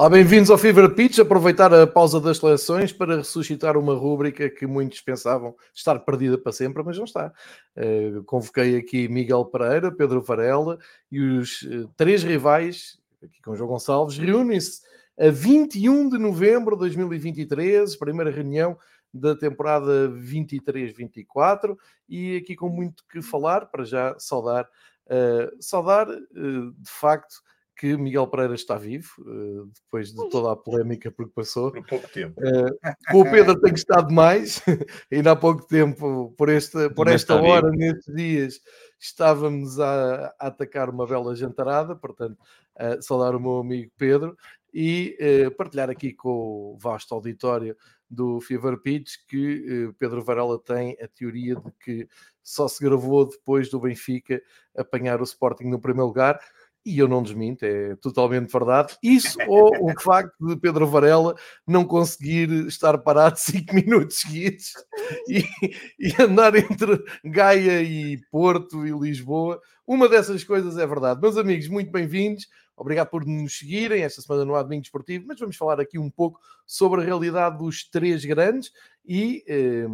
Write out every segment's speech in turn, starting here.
Olá, bem-vindos ao Fever Pitch. Aproveitar a pausa das seleções para ressuscitar uma rúbrica que muitos pensavam estar perdida para sempre, mas não está. Uh, convoquei aqui Miguel Pereira, Pedro Varela e os uh, três rivais, aqui com João Gonçalves, reúnem-se a 21 de novembro de 2023, primeira reunião da temporada 23-24 e aqui com muito que falar, para já saudar, uh, saudar de facto que Miguel Pereira está vivo, uh, depois de toda a polémica por que passou. Por pouco tempo. Uh, com o Pedro tem estado mais, ainda há pouco tempo, por esta, por esta hora, nestes dias, estávamos a, a, atacar uma bela jantarada, portanto, uh, saudar o meu amigo Pedro e uh, partilhar aqui com o vasto auditório do Fever Pitch que uh, Pedro Varela tem a teoria de que só se gravou depois do Benfica apanhar o Sporting no primeiro lugar e eu não desminto, é totalmente verdade. Isso ou o facto de Pedro Varela não conseguir estar parado cinco minutos seguidos e, e, andar entre Gaia e Porto e Lisboa. Uma dessas coisas é verdade. Meus amigos, muito bem-vindos. Obrigado por nos seguirem. Esta semana não há domingo mas vamos falar aqui um pouco sobre a realidade dos três grandes e. Eh,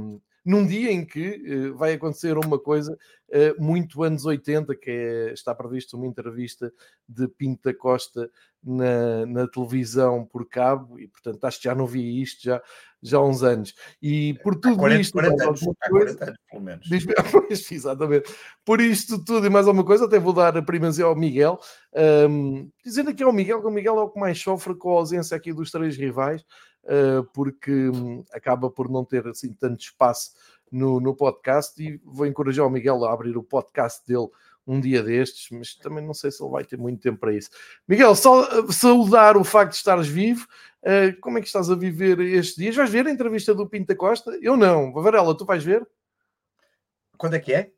num dia em que uh, vai acontecer uma coisa uh, muito anos 80, que é, está prevista uma entrevista de Pinta Costa na, na, televisão por cabo, e portanto acho que já não vi isto já, já há uns anos. E por tudo 40, isto, 40 anos, coisa, 40 anos, pelo menos. Diz, exatamente. Por isto tudo e mais alguma coisa, até vou dar a primazia ao Miguel, um, dizendo aqui ao Miguel que o Miguel é o que mais sofre com a ausência aqui dos três rivais. Eh, porque hum, acaba por não ter assim tanto espaço no, no podcast e vou encorajar o Miguel a abrir o podcast dele um dia destes, mas também não sei se ele vai ter muito tempo para isso. Miguel, só eh, saudar o facto de estares vivo. Uh, como é que estás a viver estes dias? Vais ver a entrevista do Pinta Costa? Eu não. Varela, tu vais ver? Quando é que é?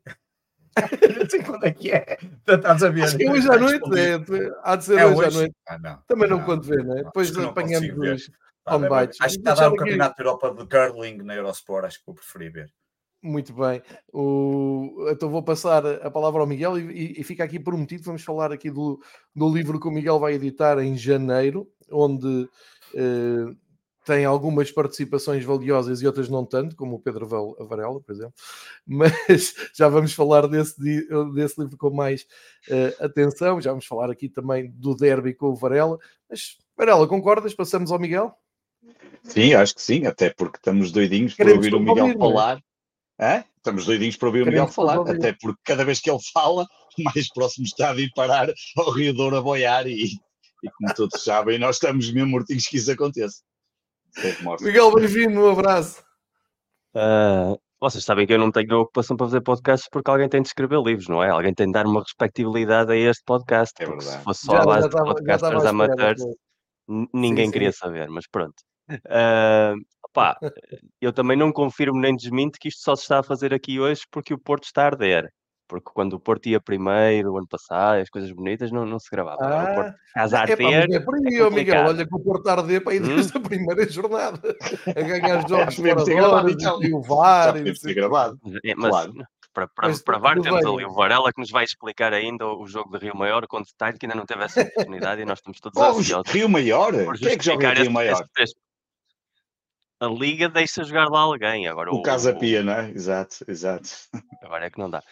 Sim, quando é que é? Estás a ver? Acho que hoje à noite, é, há de ser é hoje, hoje, à noite. Ah, não, também não, não conto ver, né? Depois apanhamos os, Acho que está a dar o Campeonato da Europa de Curling na Eurosport, acho que vou preferir ver. Muito bem. O... Então vou passar a palavra ao Miguel e, e, fica aqui prometido. Vamos falar aqui do, do livro que o Miguel vai editar em janeiro, onde eh, tem algumas participações valiosas e outras não tanto, como o Pedro Varela, por exemplo. Mas já vamos falar desse, desse livro com mais uh, atenção. Já vamos falar aqui também do derby com o Varela. Mas, Varela, concordas? Passamos ao Miguel? Sim, acho que sim, até porque estamos doidinhos para ouvir o Miguel ouvir, falar. É? Estamos doidinhos para ouvir Queremos o Miguel falar, até porque cada vez que ele fala, mais próximo está de ir parar ao Rio Douro a boiar e, e como todos sabem, nós estamos mesmo mortinhos que isso aconteça. Miguel, bem-vindo, um abraço. Uh, vocês sabem que eu não tenho ocupação para fazer podcasts porque alguém tem de escrever livros, não é? Alguém tem de dar uma respectabilidade a este podcast. É porque se fosse só já, a base de podcasters amateurs, ninguém sim, queria sim. saber, mas pronto. Uh, eu também não confirmo nem desminto que isto só se está a fazer aqui hoje porque o Porto está a arder. Porque quando o Porto ia primeiro, o ano passado, as coisas bonitas não, não se gravavam. Ah, o Porto casa a arder. É, por aí, é Miguel, olha que o Porto está a arder para ir hum? desde a primeira jornada a ganhar jogos fora e o VAR. Deve ser gravado. É, mas, claro. Para, para, para VAR temos bem. ali o Varela que nos vai explicar ainda o jogo de Rio Maior com detalhe que ainda não teve essa oportunidade e nós estamos todos oh, ansiosos. Rio Maior? Quem é que joga Rio Maior? A liga deixa jogar lá alguém. Agora, o, o Casa Pia, não é? Exato, exato. Agora é que não dá.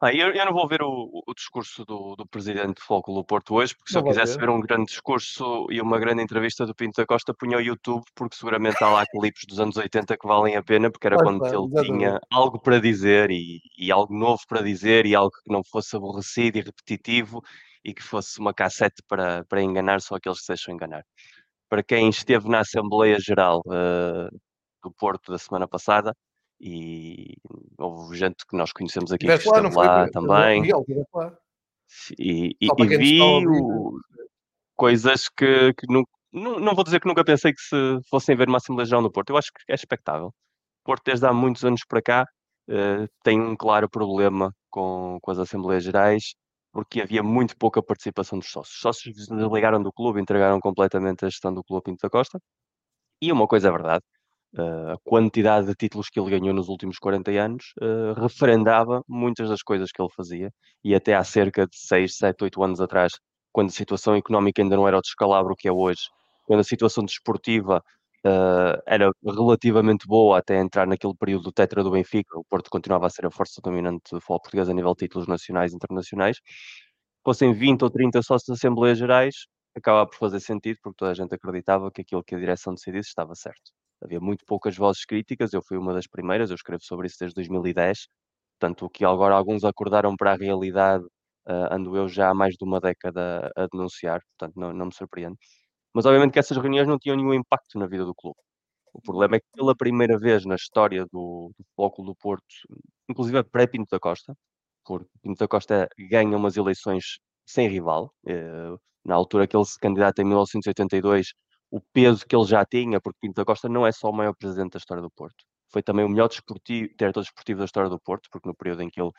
Ah, eu, eu não vou ver o, o discurso do, do presidente do Futebol Porto hoje, porque se não eu quisesse ver. ver um grande discurso e uma grande entrevista do Pinto da Costa, punha o YouTube, porque seguramente há lá clipes dos anos 80 que valem a pena, porque era quando ele exatamente. tinha algo para dizer e, e algo novo para dizer e algo que não fosse aborrecido e repetitivo e que fosse uma cassete para, para enganar só aqueles que se deixam enganar para quem esteve na Assembleia Geral uh, do Porto da semana passada, e houve gente que nós conhecemos aqui que esteve lá, lá também. Miguel, e, e, e vi o, coisas que, que não, não, não, vou dizer que nunca pensei que se fossem ver uma Assembleia Geral no Porto. Eu acho que é expectável. O Porto, desde há muitos anos para cá, uh, tem um claro problema com, com as Assembleias Gerais porque havia muito pouca participação dos sócios. Os sócios desligaram do clube, entregaram completamente a gestão do clube Pinto da Costa. E uma coisa é verdade, eh, a quantidade de títulos que ele ganhou nos últimos 40 anos uh, referendava muitas das coisas que ele fazia. E até há cerca de 6, 7, 8 anos atrás, quando a situação económica ainda não era o descalabro que é hoje, quando a situação desportiva uh, era relativamente boa até entrar naquele período do tetra do Benfica, o Porto continuava a ser a força dominante do futebol português a nível de títulos nacionais e internacionais, fossem 20 ou 30 sócios de Assembleias Gerais, acaba por fazer sentido, porque toda a gente acreditava que aquilo que a direção decidisse estava certo. Havia muito poucas vozes críticas, eu fui uma das primeiras, eu escrevo sobre isso desde 2010, portanto, o que agora alguns acordaram para a realidade, uh, ando eu já há mais de uma década a denunciar, portanto, não, não me surpreende. Mas obviamente que essas reuniões não tinham nenhum impacto na vida do clube. O problema é que pela primeira vez na história do, do Futebol do Porto, inclusive pré-Pinto da Costa, porque Pinto da Costa ganha umas eleições sem rival, eh, na altura que ele se candidata em 1982, o peso que ele já tinha, porque Pinto da Costa não é só o maior presidente da história do Porto, foi também o melhor desportivo, diretor desportivo da história do Porto, porque no período em que ele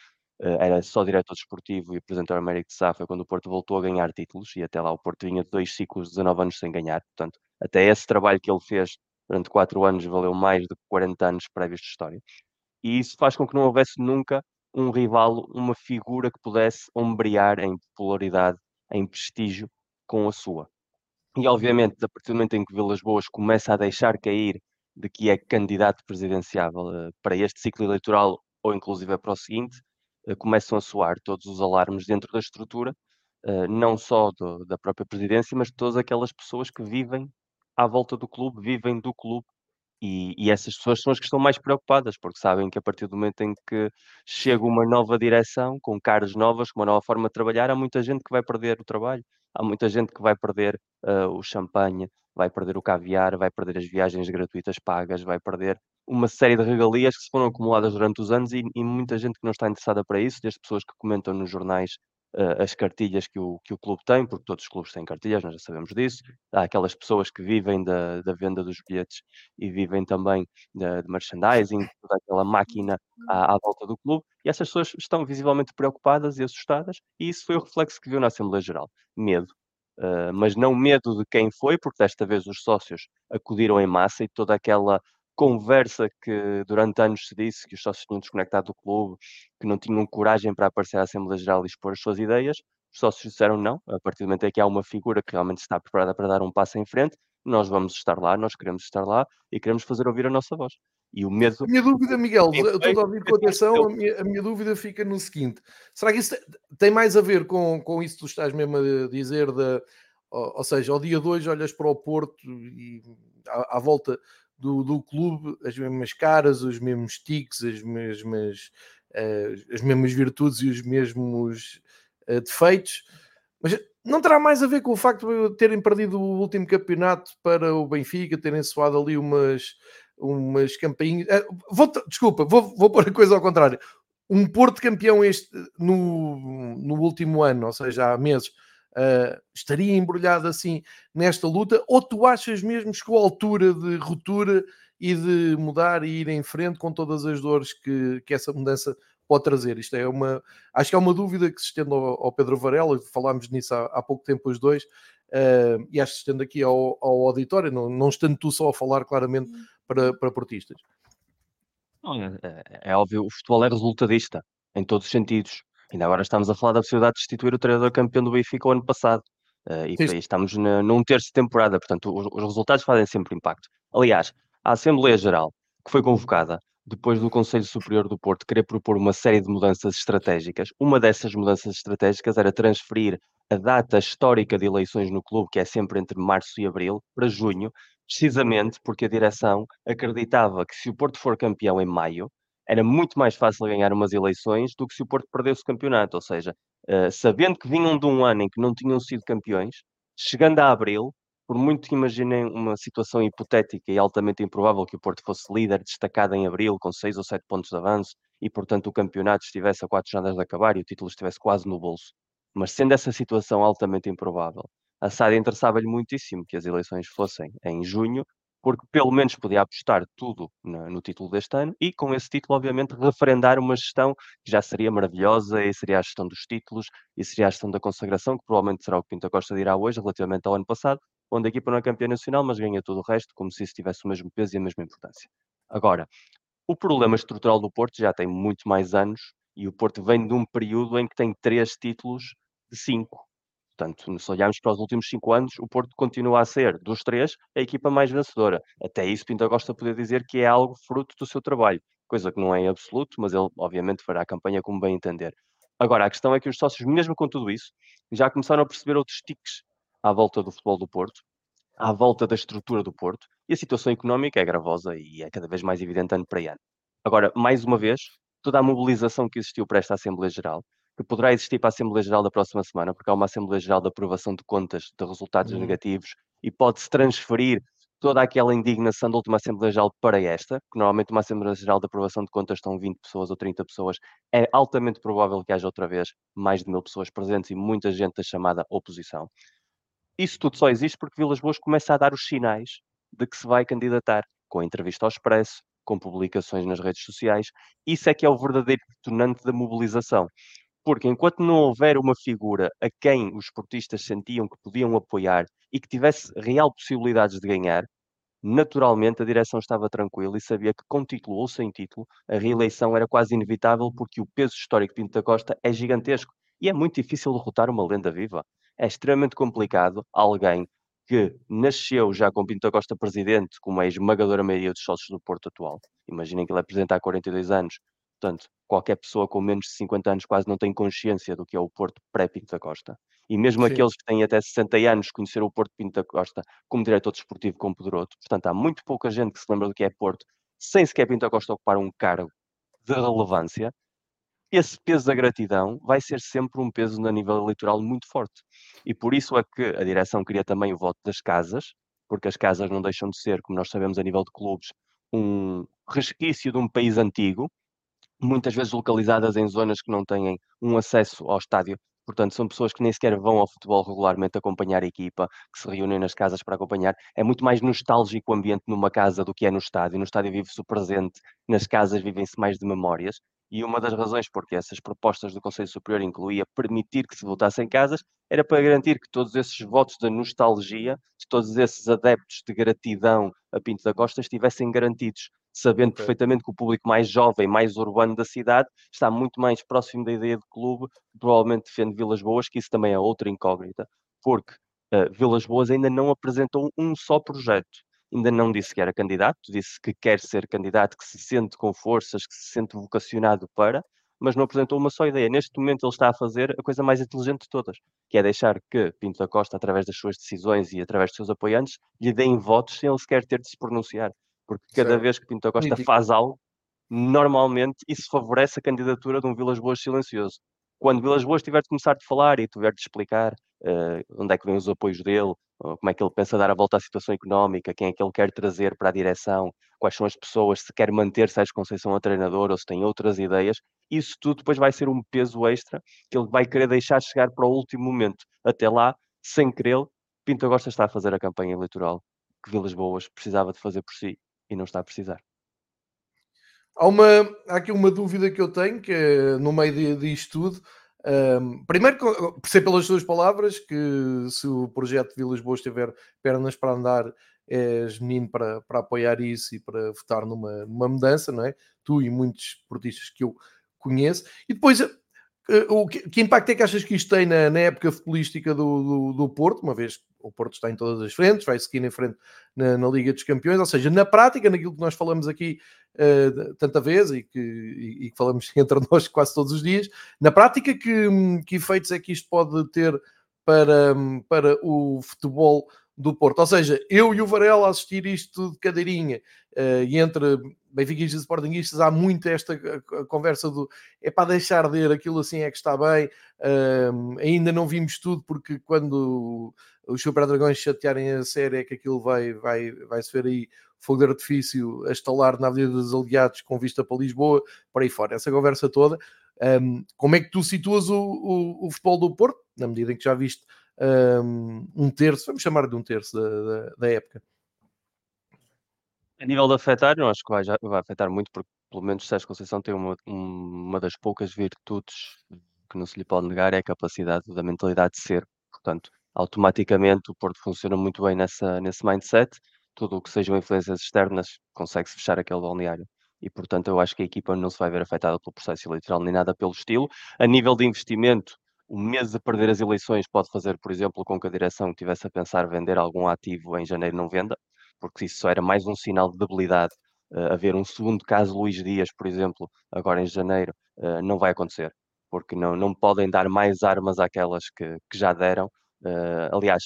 era só diretor desportivo e apresentou o Américo de Sá foi quando o Porto voltou a ganhar títulos e até lá o Porto vinha de dois ciclos de 19 anos sem ganhar, portanto, até esse trabalho que ele fez durante quatro anos valeu mais de 40 anos prévios de história. E isso faz com que não houvesse nunca um rival, uma figura que pudesse ombrear em popularidade, em prestígio com a sua. E obviamente, a partir do momento em que Vilas Boas começa a deixar cair de que é candidato presidenciável uh, para este ciclo eleitoral ou inclusive para o seguinte, começam a soar todos os alarmes dentro da estrutura, uh, não só do, da própria presidência, mas de todas aquelas pessoas que vivem à volta do clube, vivem do clube. E, e, essas pessoas são as que estão mais preocupadas, porque sabem que a partir do momento em que chega uma nova direção, com caras novas, com uma nova forma de trabalhar, há muita gente que vai perder o trabalho, há muita gente que vai perder uh, o champanhe, vai perder o caviar, vai perder as viagens gratuitas pagas, vai perder uma série de regalias que se foram acumuladas durante os anos e, e muita gente que não está interessada para isso, desde pessoas que comentam nos jornais uh, as cartilhas que o, que o clube tem, porque todos os clubes têm cartilhas, nós já sabemos disso. Há aquelas pessoas que vivem da, da venda dos bilhetes e vivem também de, de merchandising, toda aquela máquina à, à, volta do clube, e essas pessoas estão visivelmente preocupadas e assustadas, e isso foi o reflexo que viu na Assembleia Geral. Medo. Uh, mas não medo de quem foi, porque desta vez os sócios acudiram em massa e toda aquela conversa que durante anos se disse que os sócios tinham desconectado do clube, que não tinham coragem para aparecer à Assembleia Geral e expor as suas ideias, os sócios disseram não, a partir do momento em que há uma figura que realmente está preparada para dar um passo em frente, nós vamos estar lá, nós queremos estar lá e queremos fazer ouvir a nossa voz. E o medo. A minha dúvida, Miguel, estou a ouvir com atenção, a minha, a minha, dúvida fica no seguinte: será que isso tem mais a ver com, com isso que tu estás mesmo a dizer, da, ou, ou seja, ao dia 2 olhas para o Porto e à, à volta do, do clube as mesmas caras, os mesmos tiques, as mesmas, uh, as mesmas virtudes e os mesmos uh, defeitos, mas não terá mais a ver com o facto de terem perdido o último campeonato para o Benfica, terem soado ali umas, umas campainhas. Uh, vou, desculpa, vou, vou pôr a coisa ao contrário. Um Porto campeão este no, no último ano, ou seja, há meses, uh, estaria embrulhado assim nesta luta? Ou tu achas mesmo que a altura de ruptura e de mudar e ir em frente com todas as dores que, que essa mudança pode trazer? Isto é uma, acho que é uma dúvida que se estende ao, ao Pedro Varela, falámos nisso há, há pouco tempo os dois, uh, e acho que se estende aqui ao, ao auditório, não, não estando tu só a falar claramente hum. para, para portistas. É, é, óbvio, o futebol é resultadista em todos os sentidos. Ainda agora estamos a falar da possibilidade de destituir o treinador campeão do Benfica o ano passado. Uh, e Sim. estamos na, num terço de temporada, portanto, os, os, resultados fazem sempre impacto. Aliás, a Assembleia Geral, que foi convocada depois do Conselho Superior do Porto querer propor uma série de mudanças estratégicas, uma dessas mudanças estratégicas era transferir a data histórica de eleições no clube, que é sempre entre março e abril, para junho, precisamente porque a direção acreditava que se o Porto for campeão em maio, era muito mais fácil ganhar umas eleições do que se o Porto perdesse o campeonato. Ou seja, uh, sabendo que vinham de um ano em que não tinham sido campeões, chegando a abril, por muito que imaginem uma situação hipotética e altamente improvável que o Porto fosse líder destacado em abril, com seis ou sete pontos de avanço, e portanto o campeonato estivesse a quatro jornadas de acabar e o título estivesse quase no bolso. Mas sendo essa situação altamente improvável, a SAD interessava-lhe muitíssimo que as eleições fossem em junho, porque pelo menos podia apostar tudo no, no, título deste ano e com esse título, obviamente, referendar uma gestão que já seria maravilhosa e seria a gestão dos títulos e seria a gestão da consagração, que provavelmente será o que Pinto Costa dirá hoje, relativamente ao ano passado, onde a equipa não é campeã nacional, mas ganha todo o resto, como se isso tivesse o mesmo peso e a mesma importância. Agora, o problema estrutural do Porto já tem muito mais anos e o Porto vem de um período em que tem três títulos de cinco. Portanto, se olharmos para os últimos cinco anos, o Porto continua a ser, dos três, a equipa mais vencedora. Até isso, Pinto Costa poder dizer que é algo fruto do seu trabalho, coisa que não é em absoluto, mas ele, obviamente, fará a campanha como bem entender. Agora, a questão é que os sócios, mesmo com tudo isso, já começaram a perceber outros tiques à volta do futebol do Porto, à volta da estrutura do Porto, e a situação económica é gravosa e é cada vez mais evidente ano para ano. Agora, mais uma vez, toda a mobilização que existiu para esta Assembleia Geral, que poderá existir para a Assembleia Geral da próxima semana, porque há uma Assembleia Geral de aprovação de contas de resultados uhum. negativos e pode-se transferir toda aquela indignação da última Assembleia Geral para esta, que normalmente uma Assembleia Geral de aprovação de contas estão 20 pessoas ou 30 pessoas, é altamente provável que haja outra vez mais de mil pessoas presentes e muita gente da chamada oposição. Isso tudo só existe porque Vilas Boas começa a dar os sinais de que se vai candidatar, com a entrevista ao Expresso, com publicações nas redes sociais. Isso é que é o verdadeiro detonante da mobilização. Porque enquanto não houver uma figura a quem os esportistas sentiam que podiam apoiar e que tivesse real possibilidades de ganhar, naturalmente a direção estava tranquila e sabia que com título ou sem título a reeleição era quase inevitável porque o peso histórico de Pinto da Costa é gigantesco e é muito difícil derrotar uma lenda viva. É extremamente complicado alguém que nasceu já com Pinto da Costa presidente, como é a esmagadora maioria dos sócios do Porto atual. Imaginem que ele é presidente há 42 anos. Portanto, qualquer pessoa com menos de 50 anos quase não tem consciência do que é o Porto pré-Pinto da Costa. E mesmo Sim. aqueles que têm até 60 anos conheceram o Porto Pinto da Costa como diretor desportivo com Pedroto. Portanto, há muito pouca gente que se lembra do que é Porto, sem sequer Pinto da Costa ocupar um cargo de relevância. Esse peso da gratidão vai ser sempre um peso a nível eleitoral muito forte. E por isso é que a direção queria também o voto das casas, porque as casas não deixam de ser, como nós sabemos a nível de clubes, um resquício de um país antigo, muitas vezes localizadas em zonas que não têm um acesso ao estádio. Portanto, são pessoas que nem sequer vão ao futebol regularmente acompanhar a equipa, que se reúnem nas casas para acompanhar. É muito mais nostálgico o ambiente numa casa do que é no estádio. No estádio vive-se o presente, nas casas vivem-se mais de memórias. E uma das razões porque essas propostas do Conselho Superior incluía permitir que se votasse em casas era para garantir que todos esses votos da nostalgia, todos esses adeptos de gratidão a Pinto da Costa estivessem garantidos sabendo okay. perfeitamente que o público mais jovem, mais urbano da cidade, está muito mais próximo da ideia de clube, provavelmente defende Vilas Boas, que isso também é outra incógnita, porque uh, Vilas Boas ainda não apresentou um só projeto, ainda não disse que era candidato, disse que quer ser candidato, que se sente com forças, que se sente vocacionado para, mas não apresentou uma só ideia. Neste momento ele está a fazer a coisa mais inteligente de todas, que é deixar que Pinto da Costa, através das suas decisões e através dos seus apoiantes, lhe deem votos sem ele sequer ter de se pronunciar porque cada certo. vez que Pinto Costa faz algo, normalmente isso favorece a candidatura de um Vilas Boas silencioso. Quando Vilas Boas tiver de começar a falar e tiver de explicar uh, onde é que vêm os apoios dele, como é que ele pensa dar a volta à situação económica, quem é que ele quer trazer para a direção, quais são as pessoas, se quer manter Sérgio Conceição a treinador ou se tem outras ideias, isso tudo depois vai ser um peso extra que ele vai querer deixar chegar para o último momento. Até lá, sem querer, Pinto Costa está a fazer a campanha eleitoral que Vilas Boas precisava de fazer por si e não está a precisar. Há, uma, há aqui uma dúvida que eu tenho, que é, no meio disto tudo, um, primeiro, percebo pelas suas palavras que se o projeto de Vilas Boas tiver pernas para andar, és menino para, para apoiar isso e para votar numa, numa mudança, não é? Tu e muitos esportistas que eu conheço. E depois, eh, o que, que, impacto é que achas que isto tem na, na época futebolística do, do, do, Porto, uma vez que o Porto está em todas as frentes, vai seguir em frente na, na, Liga dos Campeões, ou seja, na prática, naquilo que nós falamos aqui uh, tanta vez e que, e, e que, falamos entre nós quase todos os dias, na prática, que, que efeitos é que isto pode ter para, para o futebol do Porto. Ou seja, eu e o Varela assistir isto de cadeirinha uh, e entre benfiquistas e sportinguistas há muito esta conversa do é para deixar de ir, aquilo assim é que está bem. Uh, ainda não vimos tudo porque quando os Super Dragões chatearem a série é que aquilo vai, vai, vai se ver aí fogo de artifício a estalar na Avenida dos Aliados com vista para Lisboa, por aí fora. Essa conversa toda. Um, como é que tu situas o, o, o futebol do Porto, na medida em que já viste um terço, vamos chamar de um terço da, da, da época. A nível de afetar, não acho que vai, vai afetar muito, porque pelo menos Sérgio Conceição tem uma, uma das poucas virtudes que não se lhe pode negar, é a capacidade da mentalidade de ser. Portanto, automaticamente o Porto funciona muito bem nessa, nesse mindset. Tudo o que sejam influências externas consegue-se fechar aquele balneário. E, portanto, eu acho que a equipa não se vai ver afetada pelo processo eleitoral nem nada pelo estilo. A nível de investimento, o mês de perder as eleições pode fazer, por exemplo, com que a direção tivesse a pensar vender algum ativo em janeiro não venda, porque isso só era mais um sinal de debilidade. Uh, haver um segundo caso Luís Dias, por exemplo, agora em janeiro, uh, não vai acontecer, porque não, não podem dar mais armas àquelas que, que já deram. Uh, aliás,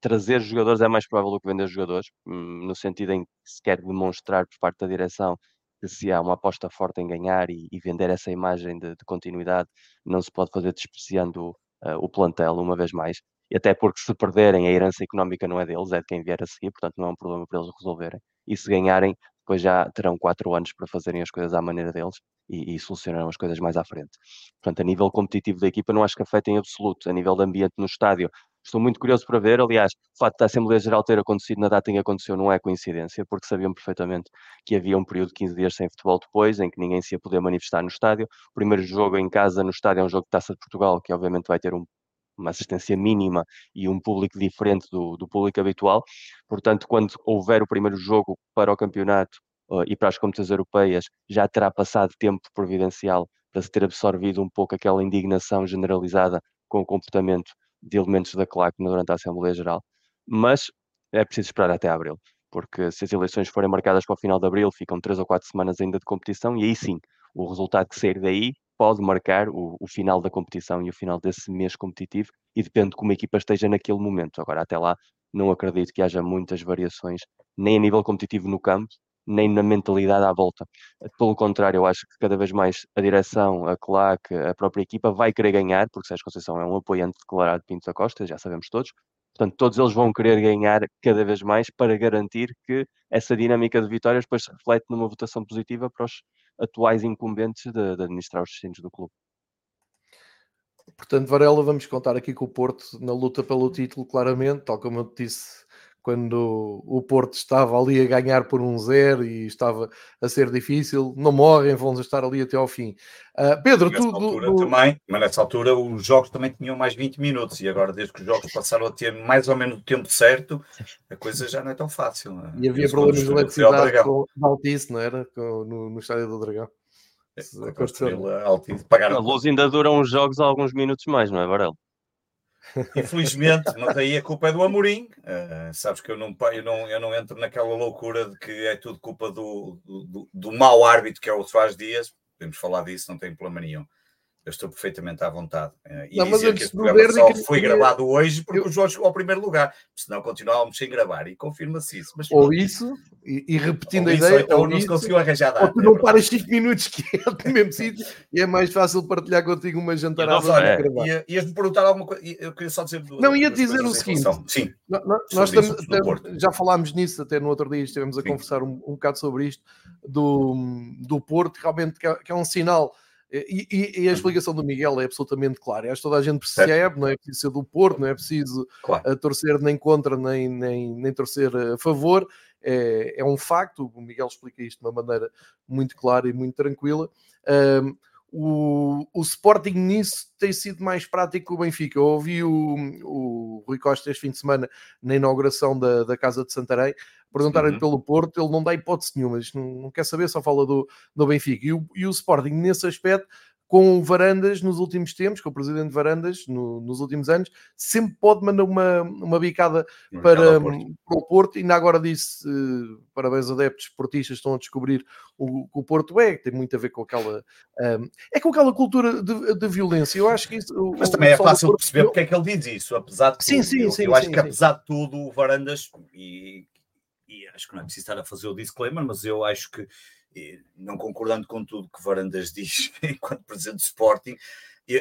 trazer jogadores é mais provável do que vender jogadores, um, no sentido em que se quer demonstrar por parte da direção se há uma aposta forte em ganhar e, e vender essa imagem de, de, continuidade, não se pode fazer despreciando uh, o plantel uma vez mais. E até porque se perderem, a herança económica não é deles, é de quem vier a seguir, portanto não é um problema para eles resolverem. E se ganharem, depois já terão quatro anos para fazerem as coisas à maneira deles e, e solucionarão as coisas mais à frente. Portanto, a nível competitivo da equipa, não acho que afete em absoluto. A nível de ambiente no estádio, Estou muito curioso para ver. Aliás, o facto da Assembleia Geral ter acontecido na data em que aconteceu não é coincidência, porque sabiam perfeitamente que havia um período de 15 dias sem futebol depois, em que ninguém se ia poder manifestar no estádio. O primeiro jogo em casa no estádio é um jogo de Taça de Portugal, que obviamente vai ter um, uma assistência mínima e um público diferente do, do público habitual. Portanto, quando houver o primeiro jogo para o campeonato uh, e para as competições europeias, já terá passado tempo providencial para se ter absorvido um pouco aquela indignação generalizada com o comportamento de elementos da CLAC durante a Assembleia Geral, mas é preciso esperar até abril, porque se as eleições forem marcadas para o final de abril, ficam três ou quatro semanas ainda de competição, e aí sim, o resultado que sair daí pode marcar o, o final da competição e o final desse mês competitivo, e depende de como a equipa esteja naquele momento. Agora, até lá, não acredito que haja muitas variações, nem a nível competitivo no campo, nem na mentalidade à volta. Pelo contrário, eu acho que cada vez mais a direção, a CLAC, a própria equipa vai querer ganhar, porque Sérgio Conceição é um apoiante declarado de Pinto da Costa, já sabemos todos. Portanto, todos eles vão querer ganhar cada vez mais para garantir que essa dinâmica de vitórias depois se reflete numa votação positiva para os atuais incumbentes de, de administrar os destinos do clube. Portanto, Varela, vamos contar aqui com o Porto na luta pelo título, claramente, tal como eu disse quando o Porto estava ali a ganhar por um zero e estava a ser difícil, não morrem, vão estar ali até ao fim. Uh, Pedro, tu. Do, Também, mas nessa altura os jogos também tinham mais 20 minutos e agora, desde que os jogos passaram a ter mais ou menos o tempo certo, a coisa já não é tão fácil. É? E havia problemas de eletricidade com Altice, não era? Com, no, no estádio do Dragão. É, a luz ainda duram os jogos alguns minutos mais, não é, Varela? Infelizmente, mas aí a culpa é do Amorim. Uh, sabes que eu não, eu, não, eu não entro naquela loucura de que é tudo culpa do, do, do mau árbitro que é o Soares Dias. Podemos falar disso, não tem problema nenhum eu estou perfeitamente à vontade. Eh, e não, dizer que este programa só que foi gravado hoje porque eu... o Jorge chegou ao primeiro lugar, senão continuávamos sem gravar, e confirma-se isso. Mas, ou isso, e, e repetindo ou a isso, ideia, então ou não se conseguiu arranjar data. Ou tu não paras 5 minutos que é no mesmo sítio e é mais fácil partilhar contigo uma jantarada. Olha, ia, ias-me perguntar alguma coisa, eu queria só dizer... Duas, não, ia dizer o seguinte, sim, nós, nós já falámos nisso até no outro dia, estivemos a sim. conversar um, um bocado sobre isto, do, do Porto, realmente que é, que é um sinal e, e, e, a uhum. explicação do Miguel é absolutamente clara. Acho que toda a gente percebe, não é preciso ser do Porto, não é preciso claro. Eh, torcer nem contra, nem, nem, nem torcer a favor. É, é, um facto, o Miguel explica isto de uma maneira muito clara e muito tranquila. Um, o, o Sporting nisso tem sido mais prático que o Benfica. Eu ouvi o, o Rui Costa este fim de semana na inauguração da, da Casa de Santarém perguntarem uhum. pelo Porto, ele não dá hipótese nenhuma, não, não quer saber, só fala do, do Benfica. E o, e o Sporting, nesse aspecto, com Varandas nos últimos tempos, com o presidente Varandas no, nos últimos anos, sempre pode mandar uma, uma bicada para, Porto. para o Porto. Ainda agora disse, uh, parabéns adeptos esportistas, estão a descobrir o que o Porto é, que tem muito a ver com aquela um, é com aquela cultura de, de, violência. Eu acho que isso. Mas também é fácil Porto... perceber porque é que ele diz isso, apesar de sim, tudo. Sim, eu, sim, eu sim, acho que apesar de tudo, o Varandas, e e acho que não é preciso estar a fazer o disclaimer, mas eu acho que, não concordando com tudo que Varandas diz enquanto presidente do Sporting,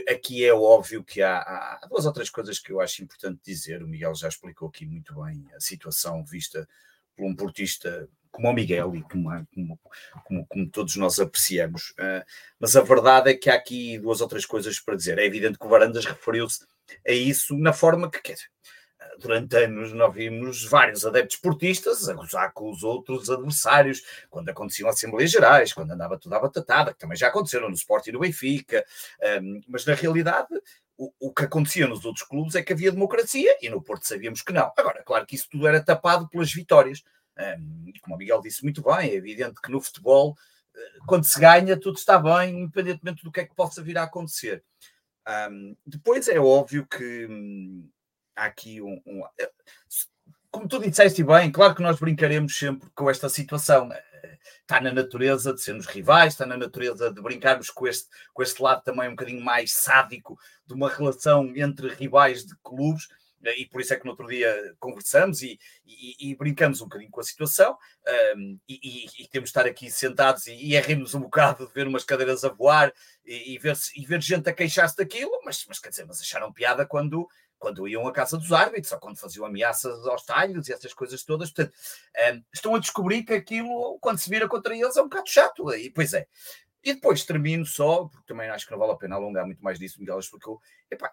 aqui é óbvio que há, há, duas ou três coisas que eu acho importante dizer. O Miguel já explicou aqui muito bem a situação vista por um portista como o Miguel e como, como, como, como todos nós apreciamos. Uh, mas a verdade é que há aqui duas ou três coisas para dizer. É evidente que o Varandas referiu-se a isso na forma que quer durante anos nós vimos vários adeptos esportistas a gozar com os outros adversários, quando aconteciam Assembleias Gerais, quando andava tudo à batatada, que também já aconteceram no Sport e no Benfica, um, mas na realidade o, o, que acontecia nos outros clubes é que havia democracia e no Porto sabíamos que não. Agora, claro que isso tudo era tapado pelas vitórias. Um, como o Miguel disse muito bem, é evidente que no futebol, eh, quando se ganha, tudo está bem, independentemente do que é que possa vir a acontecer. Um, depois é óbvio que hum, aqui um, um, Como tu disseste bem, claro que nós brincaremos sempre com esta situação. Está na natureza de sermos rivais, está na natureza de brincarmos com este, com este lado também um bocadinho mais sádico de uma relação entre rivais de clubes e por isso é que no outro dia conversamos e, e, e brincamos um bocadinho com a situação um, e, e, temos de estar aqui sentados e, e rimos um bocado de ver umas cadeiras a voar e, ver, e ver gente a queixar-se daquilo, mas, mas quer dizer, mas acharam piada quando, quando iam à casa dos árbitros ou quando faziam ameaças aos talhos e essas coisas todas. Portanto, um, estão a descobrir que aquilo, quando se vira contra eles, é um bocado chato. E pois é. E depois termino só, porque também acho que não vale a pena alongar muito mais disso, Miguel explicou. Epá,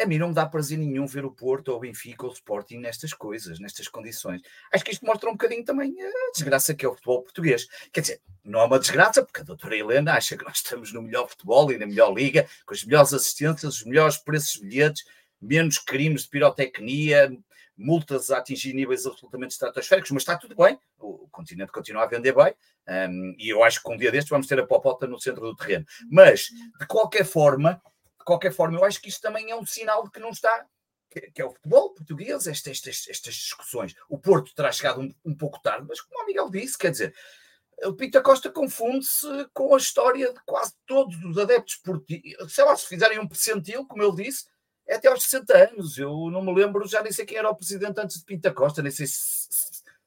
a mim não me dá prazer nenhum ver o Porto ou o Benfica ou o Sporting nestas coisas, nestas condições. Acho que isto mostra um bocadinho também a desgraça que é o futebol português. Quer dizer, não é uma desgraça, porque a doutora Helena acha que nós estamos no melhor futebol e na melhor liga, com as melhores assistências, os melhores preços de bilhetes, menos crimes de pirotecnia, multas a atingir níveis absolutamente estratosféricos, mas está tudo bem, o continente continua a vender bem, um, e eu acho que um dia destes vamos ter a popota no centro do terreno. Mas, de qualquer forma, qualquer forma, eu acho que isto também é um sinal de que não está, que, que é o futebol português, estas, estas, estas discussões. O Porto terá chegado um, um pouco tarde, mas como o Miguel disse, quer dizer, o Pita Costa confunde-se com a história de quase todos os adeptos portugueses. Sei lá, se fizerem um percentil, como ele disse, até aos 60 anos. Eu não me lembro, já nem sei quem era o presidente antes de Pinta Costa, nem sei se,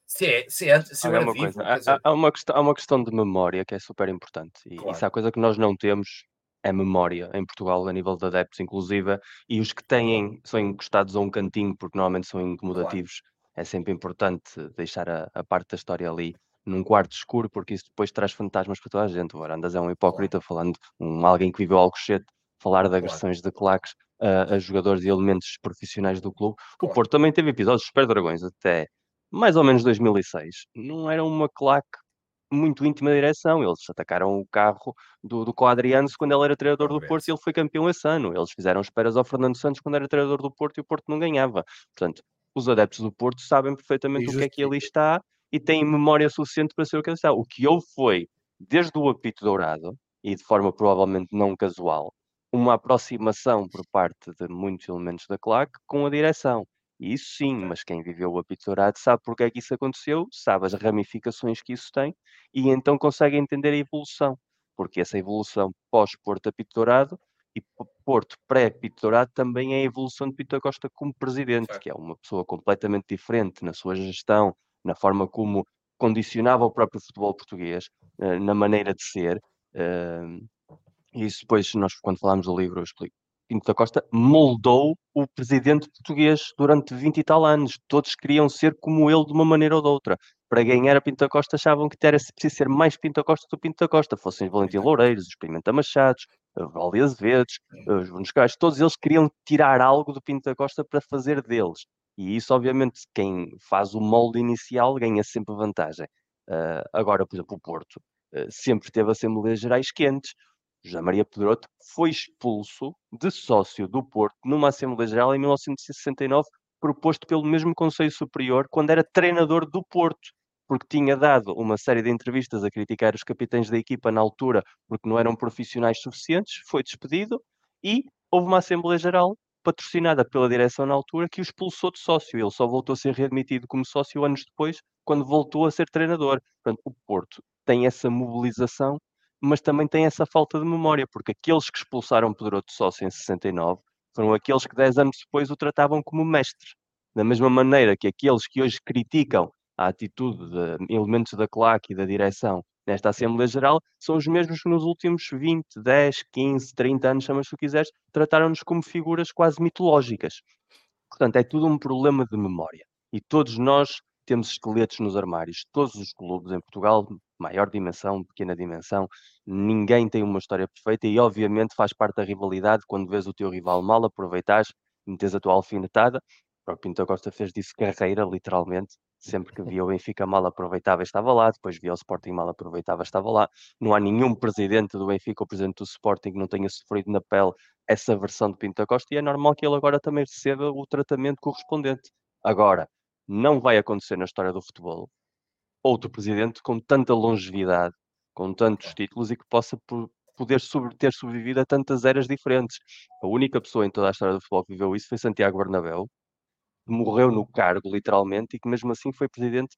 se é, se é, se é uma vivo, coisa. Há, há, uma questão, há uma questão de memória que é super importante. E claro. isso é a coisa que nós não temos é memória em Portugal a nível de adeptos, inclusive, e os que têm são encostados a um cantinho porque normalmente são incomodativos. Claro. É sempre importante deixar a, a, parte da história ali num quarto escuro, porque isso depois traz fantasmas para toda a gente. O Arandas é um hipócrita claro. falando, um, alguém que viveu Alcochete, falar de agressões de claques a, a, jogadores e elementos profissionais do clube. O Porto também teve episódios super dragões até mais ou menos 2006. Não era uma claque muito íntima direção. Eles atacaram o carro do, do Coadriano quando ele era treinador do Porto e ele foi campeão esse ano. Eles fizeram esperas ao Fernando Santos quando era treinador do Porto e o Porto não ganhava. Portanto, os adeptos do Porto sabem perfeitamente o que é que ali está e têm memória suficiente para saber o que ali está. O que houve foi, desde o apito dourado, e de forma provavelmente não casual, uma aproximação por parte de muitos elementos da claque com a direção. Isso sim, mas quem viveu o apito dourado sabe porque é que isso aconteceu, sabe as ramificações que isso tem e então consegue entender a evolução, porque essa evolução pós-Porto apito dourado e Porto pré-apito dourado também é a evolução de Pinto Costa como presidente, que é uma pessoa completamente diferente na sua gestão, na forma como condicionava o próprio futebol português, eh, na maneira de ser. Eh, e isso depois, nós, quando falámos do livro, eu explico Pinto da Costa moldou o presidente português durante 20 e tal anos. Todos queriam ser como ele de uma maneira ou de outra. Para ganhar a Pinto da Costa achavam que era preciso ser mais Pinto da Costa do Pinto da Costa, fossem os Valentim Loureiros, os Pimenta Machados, os Valde Azevedos, os Buenos Gajos, todos eles queriam tirar algo do Pinto da Costa para fazer deles. E isso, obviamente, quem faz o molde inicial ganha sempre vantagem. Uh, agora, por exemplo, o Porto uh, sempre teve Assembleias Gerais quentes. José Maria Pedroto foi expulso de sócio do Porto numa Assembleia Geral em 1969, proposto pelo mesmo Conselho Superior, quando era treinador do Porto, porque tinha dado uma série de entrevistas a criticar os capitães da equipa na altura, porque não eram profissionais suficientes, foi despedido e houve uma Assembleia Geral patrocinada pela direção na altura que o expulsou de sócio. Ele só voltou a ser readmitido como sócio anos depois, quando voltou a ser treinador. Portanto, o Porto tem essa mobilização mas também tem essa falta de memória, porque aqueles que expulsaram Pedroto Sócio em 69 foram aqueles que 10 anos depois o tratavam como mestre. Da mesma maneira que aqueles que hoje criticam a atitude de elementos da claque e da direção nesta Assembleia Geral são os mesmos que nos últimos 20, 10, 15, 30 anos, chamas se quiseres, trataram-nos como figuras quase mitológicas. Portanto, é tudo um problema de memória. E todos nós temos esqueletos nos armários. Todos os clubes em Portugal, maior dimensão, pequena dimensão, ninguém tem uma história perfeita e, obviamente, faz parte da rivalidade quando vês o teu rival mal aproveitares, metes a tua alfinetada. O Pinto Costa fez disso carreira, literalmente. Sempre que via o Benfica mal aproveitava, estava lá. Depois via o Sporting mal aproveitava, estava lá. Não há nenhum presidente do Benfica ou presidente do Sporting que não tenha sofrido na pele essa versão de Pinto Costa e é normal que ele agora também receba o tratamento correspondente. Agora, não vai acontecer na história do futebol outro presidente com tanta longevidade, com tantos títulos e que possa poder sobre, ter sobrevivido a tantas eras diferentes. A única pessoa em toda a história do futebol que viveu isso foi Santiago Bernabéu, que morreu no cargo, literalmente, e que mesmo assim foi presidente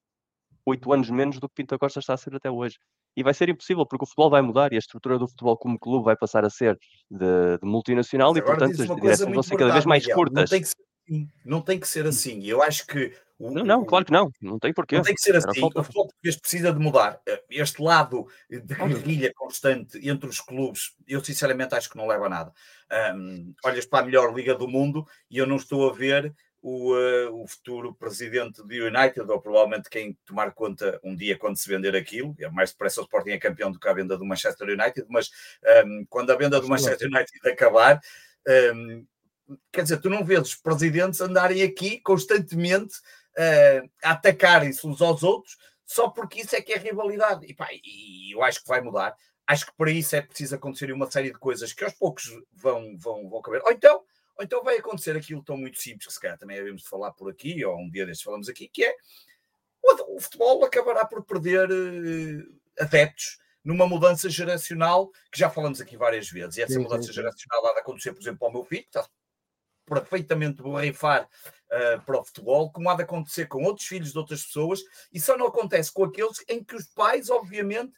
oito anos menos do que Pinto Costa está a ser até hoje. E vai ser impossível, porque o futebol vai mudar e a estrutura do futebol como clube vai passar a ser de, de multinacional e, portanto, as direções vão ser cada vez mais Miguel, curtas. Não tem que ser assim. Não tem que ser assim. Eu acho que o, não, não, claro que não. Não tem porquê. Não tem que ser assim. O futebol português precisa de mudar. Este lado de guerrilha constante entre os clubes, eu sinceramente acho que não leva a nada. Um, olhas para a melhor liga do mundo e eu não estou a ver o, uh, o futuro presidente do United, ou provavelmente quem tomar conta um dia quando se vender aquilo, é mais depressa o Sporting é campeão do que a venda do Manchester United, mas um, quando a venda do Manchester United acabar, um, quer dizer, tu não vês os presidentes andarem aqui constantemente uh, a atacarem-se uns aos outros, só porque isso é que é rivalidade. E, pá, e eu acho que vai mudar. Acho que para isso é preciso acontecer uma série de coisas que aos poucos vão, vão, vão caber. Ou então, ou então vai acontecer aquilo tão muito simples que se calhar também havemos de falar por aqui, ou um dia destes falamos aqui, que é o, o futebol acabará por perder uh, adeptos numa mudança geracional, que já falamos aqui várias vezes, e essa sim, mudança sim, sim. geracional há de acontecer, por exemplo, ao meu filho, que está perfeitamente borrifar uh, para o futebol, como há de acontecer com outros filhos de outras pessoas, e só não acontece com aqueles em que os pais, obviamente,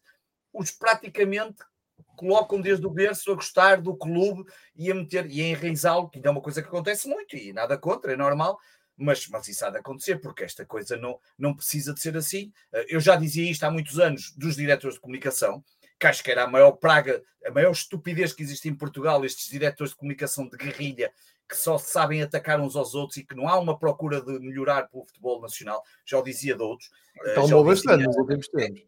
os praticamente colocam desde o berço a gostar do clube e a meter e a enraizá-lo, que é uma coisa que acontece muito e nada contra, é normal, mas, mas isso há de acontecer, porque esta coisa não, não precisa de ser assim. Uh, eu já dizia isto há muitos anos dos diretores de comunicação, que acho que era a maior praga, a maior estupidez que existe em Portugal, estes diretores de comunicação de guerrilha que só sabem atacar uns aos outros e que não há uma procura de melhorar pelo futebol nacional, já o dizia de outros. Calmou uh, bastante nos últimos tempos.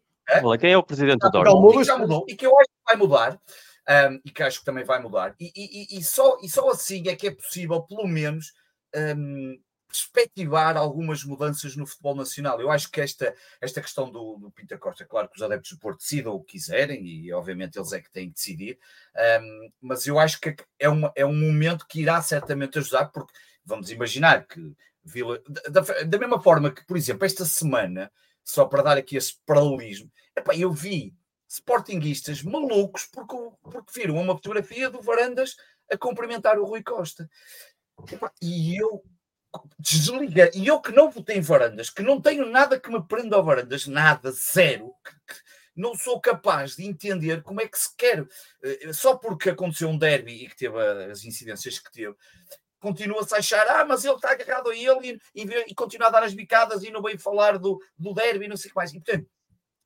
Olha, quem é o presidente do Dortmund? Já mudou, e que eu acho que vai mudar, um, e que acho que também vai mudar, e, e, e, só, e só assim é que é possível, pelo menos, um, perspectivar algumas mudanças no futebol nacional. Eu acho que esta, esta questão do, do Pinta Costa, claro que os adeptos do Porto decidam o que quiserem e obviamente eles é que têm que decidir, um, mas eu acho que é, uma, é um momento que irá certamente ajudar, porque vamos imaginar que Vila, da, da mesma forma que, por exemplo, esta semana, só para dar aqui esse paralelismo, epá, eu vi sportinguistas malucos porque, porque viram uma fotografia do Varandas a cumprimentar o Rui Costa. E eu desliga. E eu que não votei em Varandas, que não tenho nada que me prenda ao Varandas, nada, zero, que, que não sou capaz de entender como é que se quer, eh, só porque aconteceu um derby e que teve as incidências que teve, continua-se a achar, ah, mas ele está agarrado a ele e, e, e, continua a dar as bicadas e não veio falar do, do derby e não sei o que mais. E, portanto,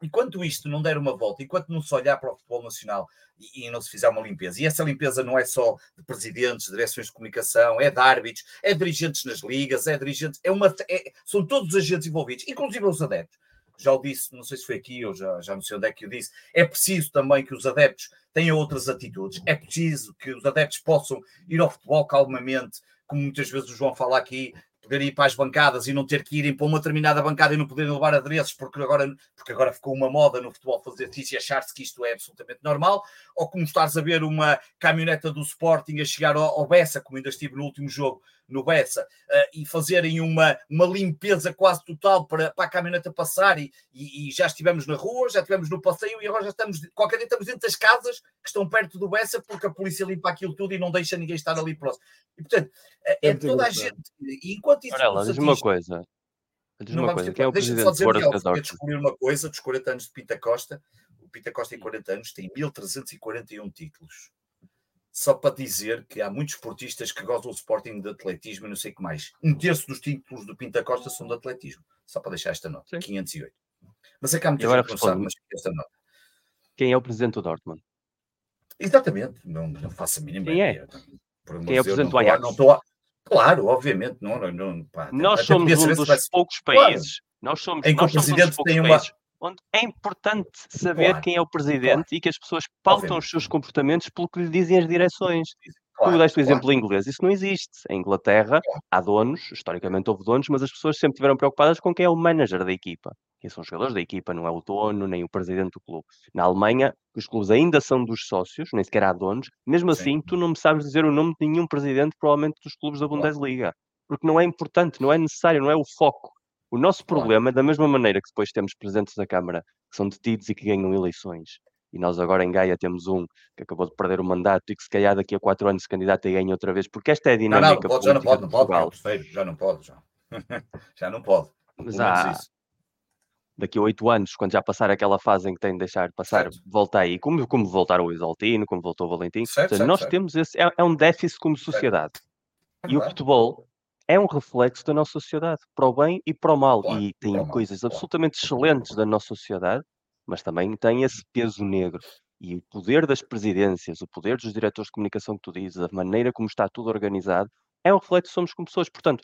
enquanto isto não der uma volta, enquanto não se olhar para o futebol nacional e, e, não se fizer uma limpeza, e essa limpeza não é só de presidentes, de direções de comunicação, é de árbitros, é de dirigentes nas ligas, é dirigentes, é uma, é, são todos os agentes envolvidos, inclusive os adeptos. Já o disse, não sei se foi aqui ou já, já não sei onde é que eu disse, é preciso também que os adeptos tenham outras atitudes, é preciso que os adeptos possam ir ao futebol calmamente, como muitas vezes o João fala aqui, poderem ir para as bancadas e não ter que irem para uma determinada bancada e não poderem levar adereços porque agora, porque agora ficou uma moda no futebol fazer isso e achar-se que isto é absolutamente normal, ou como estares a ver uma caminhoneta do Sporting a chegar ao, ao Bessa, como ainda estive no último jogo, no Bessa uh, e fazerem uma, uma limpeza quase total para, para a caminhoneta passar e, e, e, já estivemos na rua, já estivemos no passeio e agora já estamos, qualquer dia estamos dentro das casas que estão perto do Bessa porque a polícia limpa aquilo tudo e não deixa ninguém estar ali próximo. E portanto, é, é toda a gente, e enquanto isso... Olha diz uma coisa. Diz uma coisa, quem é o presidente só dizer que eu descobrir uma coisa dos 40 anos de Pita Costa. O Pita Costa em 40 anos tem 1341 títulos só para dizer que há muitos esportistas que gostam do Sporting de atletismo e não sei o que mais. Um terço dos títulos do Pinta Costa são de atletismo. Só para deixar esta nota. Sim. 508. Mas é que há muita gente que não sabe, mas esta nota. Quem é o presidente do Dortmund? Exatamente. Não, não faço a mínima Quem é? ideia. Quem é o presidente do Ajax? Não estou a... Claro, obviamente. Não, não, pá, nós somos um dos poucos países. Claro. Nós somos, em que nós o presidente tem uma... Países onde é importante saber claro, quem é o presidente claro. e que as pessoas pautam os seus comportamentos pelo que lhe dizem as direções. Claro, tu deste o exemplo inglês, isso não existe. Em Inglaterra há donos, historicamente houve donos, mas as pessoas sempre estiveram preocupadas com quem é o manager da equipa. Quem são os jogadores da equipa, não é o dono, nem o presidente do clube. Na Alemanha, os clubes ainda são dos sócios, nem sequer há donos. Mesmo Sim. assim, tu não me sabes dizer o nome de nenhum presidente, provavelmente, dos clubes da Bundesliga. Porque não é importante, não é necessário, não é o foco. O nosso problema, da mesma maneira que depois temos presidentes da Câmara que são detidos e que ganham eleições, e nós agora em Gaia temos um que acabou de perder o mandato e que se calhar daqui a quatro anos se candidata e ganha outra vez, porque esta é a dinâmica não, não, pode, já não pode, não pode, já não pode, já. já não pode. Mas há, daqui a oito anos, quando já passar aquela fase em que tem de deixar passar, certo. volta aí, como, como voltar o Exaltino, como voltou o Valentim. Certo, certo, nós temos esse, é, é, um déficit como sociedade. E o futebol é um reflexo da nossa sociedade, para o bem e para o mal. Claro, e tem coisas absolutamente excelentes da nossa sociedade, mas também tem esse peso negro. E o poder das presidências, o poder dos diretores de comunicação que tu dizes, a maneira como está tudo organizado, é um reflexo somos como pessoas. Portanto,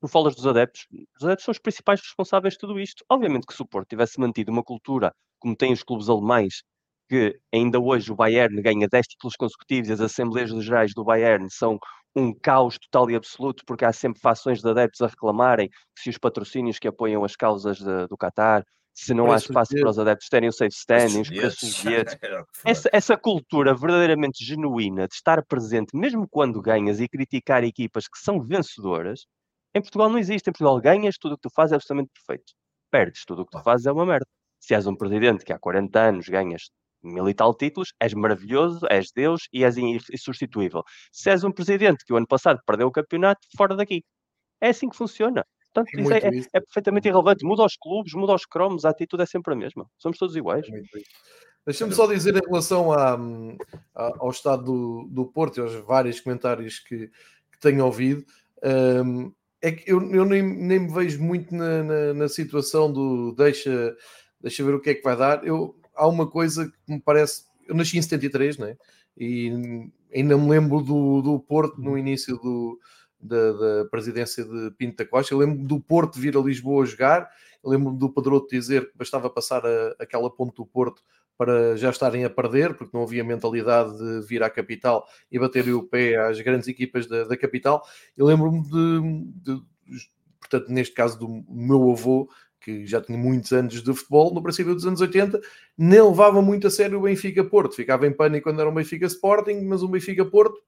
tu falas dos adeptos, os adeptos são os principais responsáveis de tudo isto. Obviamente que se o Porto tivesse mantido uma cultura como têm os clubes alemães, que ainda hoje o Bayern ganha 10 títulos consecutivos e as Assembleias Gerais do Bayern são um caos total e absoluto, porque há sempre fações de adeptos a reclamarem que se os patrocínios que apoiam as causas de, do Qatar, se não há espaço para os adeptos terem o safe standing, os preços bilhetes. Essa, essa cultura verdadeiramente genuína de estar presente, mesmo quando ganhas, e criticar equipas que são vencedoras, em Portugal não existe. Em Portugal ganhas, tudo o que tu fazes é absolutamente perfeito. Perdes, tudo o que tu fazes é uma merda. Se és um presidente que há 40 anos ganhas mil e tal títulos, és maravilhoso, és Deus e és insubstituível. Se és um presidente que o ano passado perdeu o campeonato, fora daqui. É assim que funciona. Portanto, é, isso é, é, é, perfeitamente irrelevante. Muda os clubes, muda os cromos, a atitude é sempre a mesma. Somos todos iguais. É Deixa-me só dizer em relação a, a, ao estado do, do Porto e aos vários comentários que, que tenho ouvido. Um, é que eu, eu nem, nem, me vejo muito na, na, na, situação do deixa, deixa ver o que é que vai dar. Eu, há uma coisa que me parece. Eu nasci em 73, né? E ainda me lembro do, do Porto no início do, da, da, presidência de Pinto da Costa. Eu lembro do Porto vir a Lisboa jogar. Eu lembro do Pedroto dizer que bastava passar a, aquela ponte do Porto para já estarem a perder, porque não havia mentalidade de vir à capital e bater o pé às grandes equipas da, da capital. Eu lembro-me de, de, portanto, neste caso do meu avô, que já tinha muitos anos de futebol, no princípio dos anos 80, nem levava muito a sério o Benfica Porto. Ficava em pânico quando era o Benfica Sporting, mas o Benfica Porto,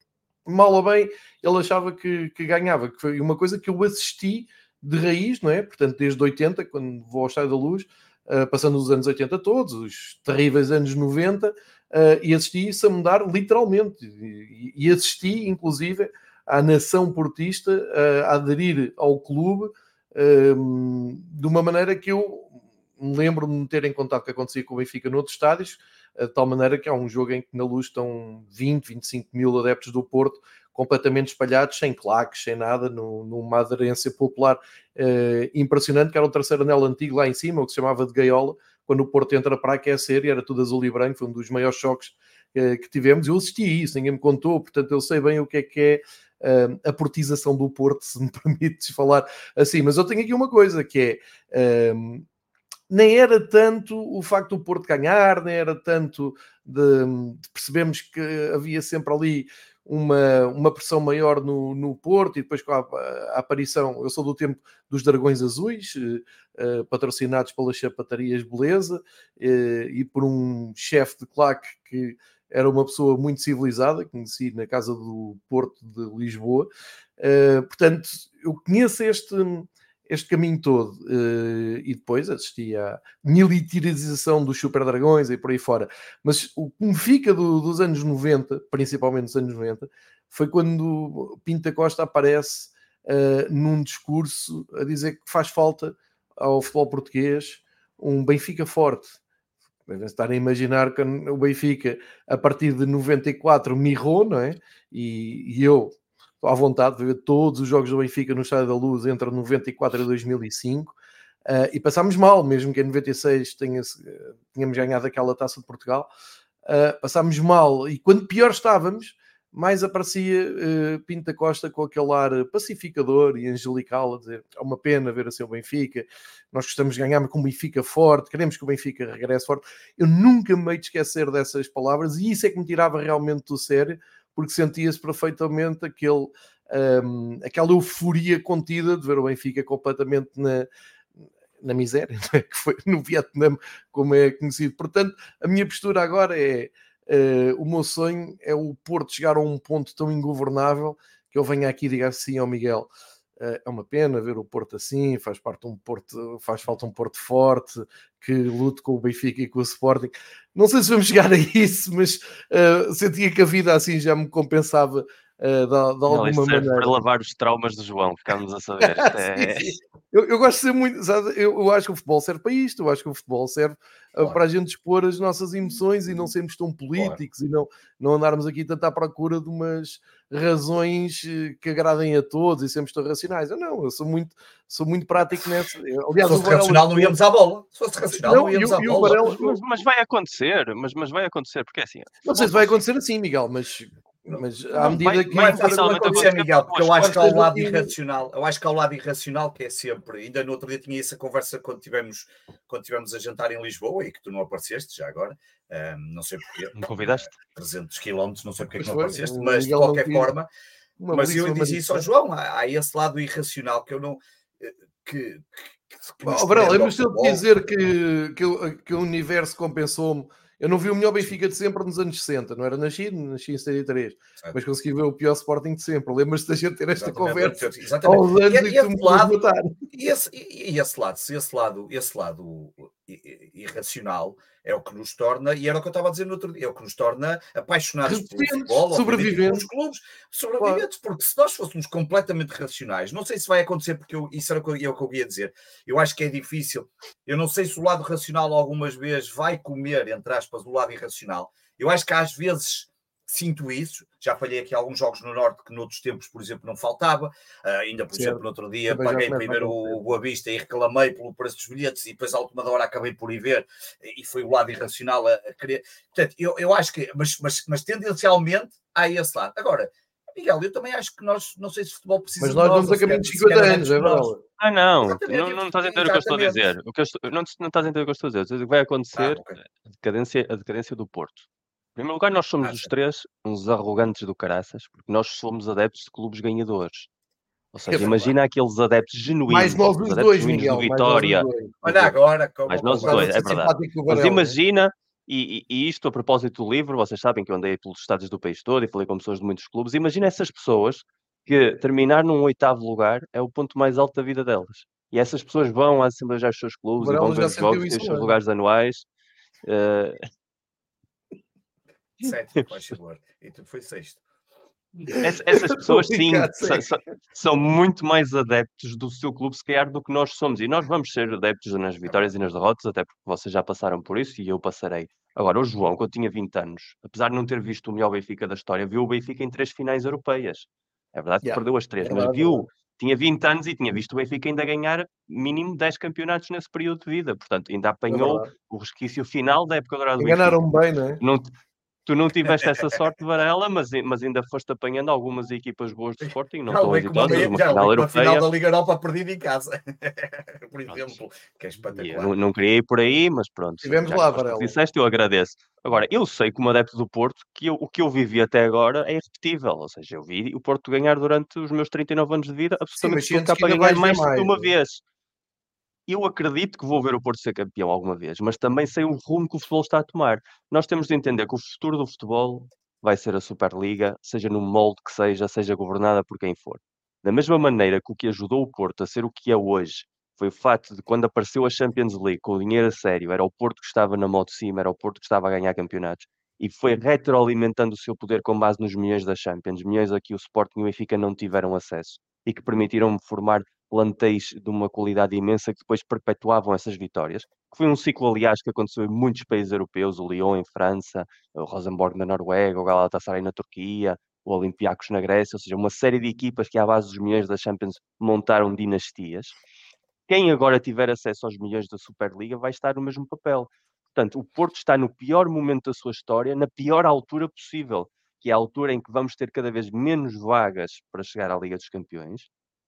mal ou bem, ele achava que, que ganhava, que foi uma coisa que eu assisti de raiz, não é? Portanto, desde 80, quando vou ao Estádio da Luz, uh, passando os anos 80 todos, os terríveis anos 90, uh, eh, e assisti isso a mudar literalmente. E, e assisti, inclusive, à nação portista uh, a aderir ao clube de uma maneira que eu me lembro de ter em contato que acontecia com o Benfica noutros estádios, de tal maneira que há um jogo em que na luz estão 20, 25 mil adeptos do Porto completamente espalhados, sem claques, sem nada, numa aderência popular uh, impressionante, que era o terceiro anel antigo lá em cima, o que se chamava de gaiola, quando o Porto entra para aquecer e era tudo azul e branco, foi um dos maiores choques que tivemos. Eu assisti a isso, ninguém me contou, portanto eu sei bem o que é que é uh, a portização do Porto, se me permites falar assim. Mas eu tenho aqui uma coisa que é. Uh, nem era tanto o facto do Porto ganhar, nem era tanto de, de percebemos que havia sempre ali uma, uma pressão maior no, no Porto e depois com a, a, aparição, eu sou do tempo dos Dragões Azuis, uh, patrocinados pelas chapatarias Beleza uh, e por um chefe de claque que era uma pessoa muito civilizada, conheci na casa do Porto de Lisboa. Uh, portanto, eu conheço este, este caminho todo uh, e depois assisti à militarização dos Super Dragões e por aí fora. Mas o que me fica do, dos anos 90, principalmente dos anos 90, foi quando Pinta Costa aparece uh, num discurso a dizer que faz falta ao futebol português um Benfica forte Devem estar a imaginar que o Benfica, a partir de 94, mirrou, não é? E, e eu estou à vontade de ver todos os jogos do Benfica no Estádio da Luz entre 94 e 2005. Uh, eh, e passámos mal, mesmo que em 96 tenha, tínhamos ganhado aquela taça de Portugal, uh, passámos mal. E quando pior estávamos, mais aparecia uh, Pinta Costa com aquele ar pacificador e angelical, a dizer é uma pena ver assim o Benfica, nós gostamos de ganhar com o Benfica forte, queremos que o Benfica regresse forte. Eu nunca me hei de esquecer dessas palavras e isso é que me tirava realmente do sério, porque sentia-se perfeitamente aquele, um, aquela euforia contida de ver o Benfica completamente na, na miséria, é? que foi no Vietnã, como é conhecido. Portanto, a minha postura agora é Uh, o meu sonho é o Porto chegar a um ponto tão ingovernável que eu venha aqui e diga assim ao Miguel: é uma pena ver o Porto assim, faz parte um Porto, faz falta um Porto forte que lute com o Benfica e com o Sporting. Não sei se vamos chegar a isso, mas uh, sentia que a vida assim já me compensava uh, de, de alguma não, maneira. Para lavar os traumas do João, ficámos a saber. é... eu, eu, gosto de ser muito, sabe, eu, eu, acho que o futebol serve para isto, eu acho que o futebol serve claro. para a gente expor as nossas emoções e não sermos tão políticos claro. e não, não andarmos aqui tanto à procura de umas razões eh, que agradem a todos e sermos tão racionais. Eu não, eu sou muito, sou muito prático nessa. Aliás, Se fosse racional, não íamos à bola. Se fosse racional, não, não íamos à bola. Varela... Mas, mas, vai acontecer, mas, mas vai acontecer, porque é assim. Não sei se vai acontecer assim, Miguel, mas mas à medida vai, que. Vai facilmente acontecer, Miguel, porque eu acho que há o lado irracional, eu acho que há o lado irracional que é sempre. Ainda no outro dia tinha essa conversa quando tivemos, quando tivemos a jantar em Lisboa e que tu não apareceste já agora. Um, não sei porque. Me convidaste? 300 quilómetros, não sei porque é que não apareceste, mas de qualquer forma. Mas eu disse isso ao João, há, há, esse lado irracional que eu não. Eh, que, que, que oh, Brel, mas se eu dizer que, que, que o universo compensou-me eu não vi o melhor Benfica de sempre nos anos 60, não era nascido, nasci em 73, certo. mas consegui ver o pior Sporting de sempre. Lembras-te da gente ter esta exatamente, conversa exatamente. aos anos e, e, e, esse lado, e, esse, e, esse lado, esse lado, esse lado irracional é o que nos torna, e era o que eu estava a dizer no outro dia, é o que nos torna apaixonados pelo futebol, sobreviventes, pelos clubes, sobreviventes, claro. porque se nós fôssemos completamente racionais, não sei se vai acontecer, porque eu, isso era o que eu, é o que eu ia dizer, eu acho que é difícil, eu não sei se o lado racional algumas vezes vai comer, entre aspas, o lado irracional, eu acho que às vezes sinto isso. Já falhei aqui alguns jogos no Norte que noutros tempos, por exemplo, não faltava. Uh, ainda, por certo. exemplo, no outro dia paguei primeiro o Boa Vista e reclamei pelo preço dos bilhetes e depois à última hora acabei por ir ver e foi o lado irracional a, a querer. Portanto, eu, eu acho que, mas, mas, mas tendencialmente há esse lado. Agora, Miguel, eu também acho que nós, não sei se o futebol precisa. Mas nós vamos a caminho de 50 anos, é verdade. Ah, não, não, não estás a entender o que eu estou a dizer. O que eu estou, não, não estás a entender o que eu estou a dizer. O que vai acontecer ah, okay. a, decadência, a decadência do Porto. Em primeiro lugar, nós somos ah, os três uns arrogantes do caraças, porque nós somos adeptos de clubes ganhadores. Ou seja, é imagina aqueles adeptos genuínos. Mais nós os dois, Miguel. Do Vitória. Olha agora. Como, mais nós os dois, é verdade. Mas imagina, e, e, isto a propósito do livro, vocês sabem que eu andei pelos estados do país todo e falei com pessoas de muitos clubes. Imagina essas pessoas que terminar num oitavo lugar é o ponto mais alto da vida delas. E essas pessoas vão à Assembleia dos seus clubes e vão ver os jogos, têm os seus lugares anuais. Uh, sétimo, faz favor. E tu foi sexto. essas pessoas, sim, são, são, muito mais adeptos do seu clube, se calhar, do que nós somos. E nós vamos ser adeptos nas vitórias e nas derrotas, até porque vocês já passaram por isso e eu passarei. Agora, o João, quando tinha 20 anos, apesar de não ter visto o melhor Benfica da história, viu o Benfica em três finais europeias. É verdade que yeah. perdeu as três, é mas viu, tinha 20 anos e tinha visto o Benfica ainda ganhar mínimo 10 campeonatos nesse período de vida. Portanto, ainda apanhou é o resquício final da época dourada do Benfica. Enganaram bem, não é? Não, Tu não tiveste essa sorte, Varela, mas, mas ainda foste apanhando algumas equipas boas do Sporting, não estou a dizer uma final europeia. final da Liga Europa perdida em casa, por exemplo, que é espetacular. Não, não queria ir por aí, mas pronto. Tivemos lá, Varela. disseste, eu agradeço. Agora, eu sei como adepto do Porto que eu, o que eu vivi até agora é irrepetível, ou seja, eu vi o Porto ganhar durante os meus 39 anos de vida absolutamente Sim, nunca para ganhar mais do que uma vez eu acredito que vou ver o Porto ser campeão alguma vez, mas também sei o rumo que o futebol está a tomar. Nós temos de entender que o futuro do futebol vai ser a Superliga, seja no molde que seja, seja governada por quem for. Da mesma maneira que o que ajudou o Porto a ser o que é hoje foi o facto de quando apareceu a Champions League com o dinheiro a sério, era o Porto que estava na moto de cima, era o Porto que estava a ganhar campeonatos e foi retroalimentando o seu poder com base nos milhões da Champions, milhões a que o Sporting e o Benfica não tiveram acesso e que permitiram formar plantéis de uma qualidade imensa que depois perpetuavam essas vitórias. Que foi um ciclo, aliás, que aconteceu em muitos países europeus, o Lyon em França, o Rosenborg na Noruega, o Galatasaray na Turquia, o Olympiacos na Grécia, ou seja, uma série de equipas que à base dos milhões da Champions montaram dinastias. Quem agora tiver acesso aos milhões da Superliga vai estar no mesmo papel. Portanto, o Porto está no pior momento da sua história, na pior altura possível, que é a altura em que vamos ter cada vez menos vagas para chegar à Liga dos Campeões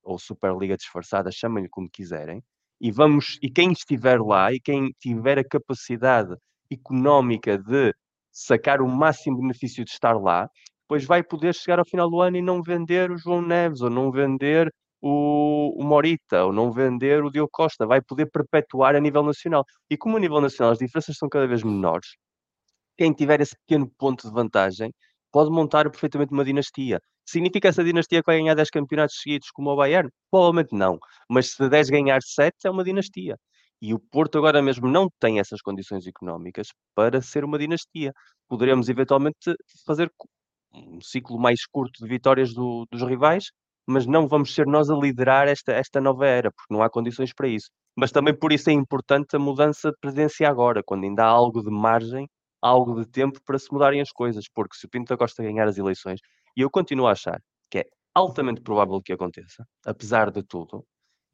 ou Superliga disfarçada, chamem-lhe como quiserem, e vamos e quem estiver lá e quem tiver a capacidade económica de sacar o máximo benefício de estar lá, depois vai poder chegar ao final do ano e não vender o João Neves ou não vender o, o Morita ou não vender o Diogo Costa, vai poder perpetuar a nível nacional. E como a nível nacional as diferenças são cada vez menores, quem tiver esse pequeno ponto de vantagem pode montar perfeitamente uma dinastia. Significa essa dinastia que vai ganhar 10 campeonatos seguidos como o Bayern? Provavelmente não. Mas se 10 ganhar 7 é uma dinastia. E o Porto agora mesmo não tem essas condições económicas para ser uma dinastia. Poderemos eventualmente fazer um ciclo mais curto de vitórias do, dos rivais, mas não vamos ser nós a liderar esta, esta nova era, porque não há condições para isso. Mas também por isso é importante a mudança de presidência agora, quando ainda há algo de margem, algo de tempo para se mudarem as coisas, porque se o Pinto da Costa ganhar as eleições, e eu continuo a achar que é altamente provável que aconteça, apesar de tudo,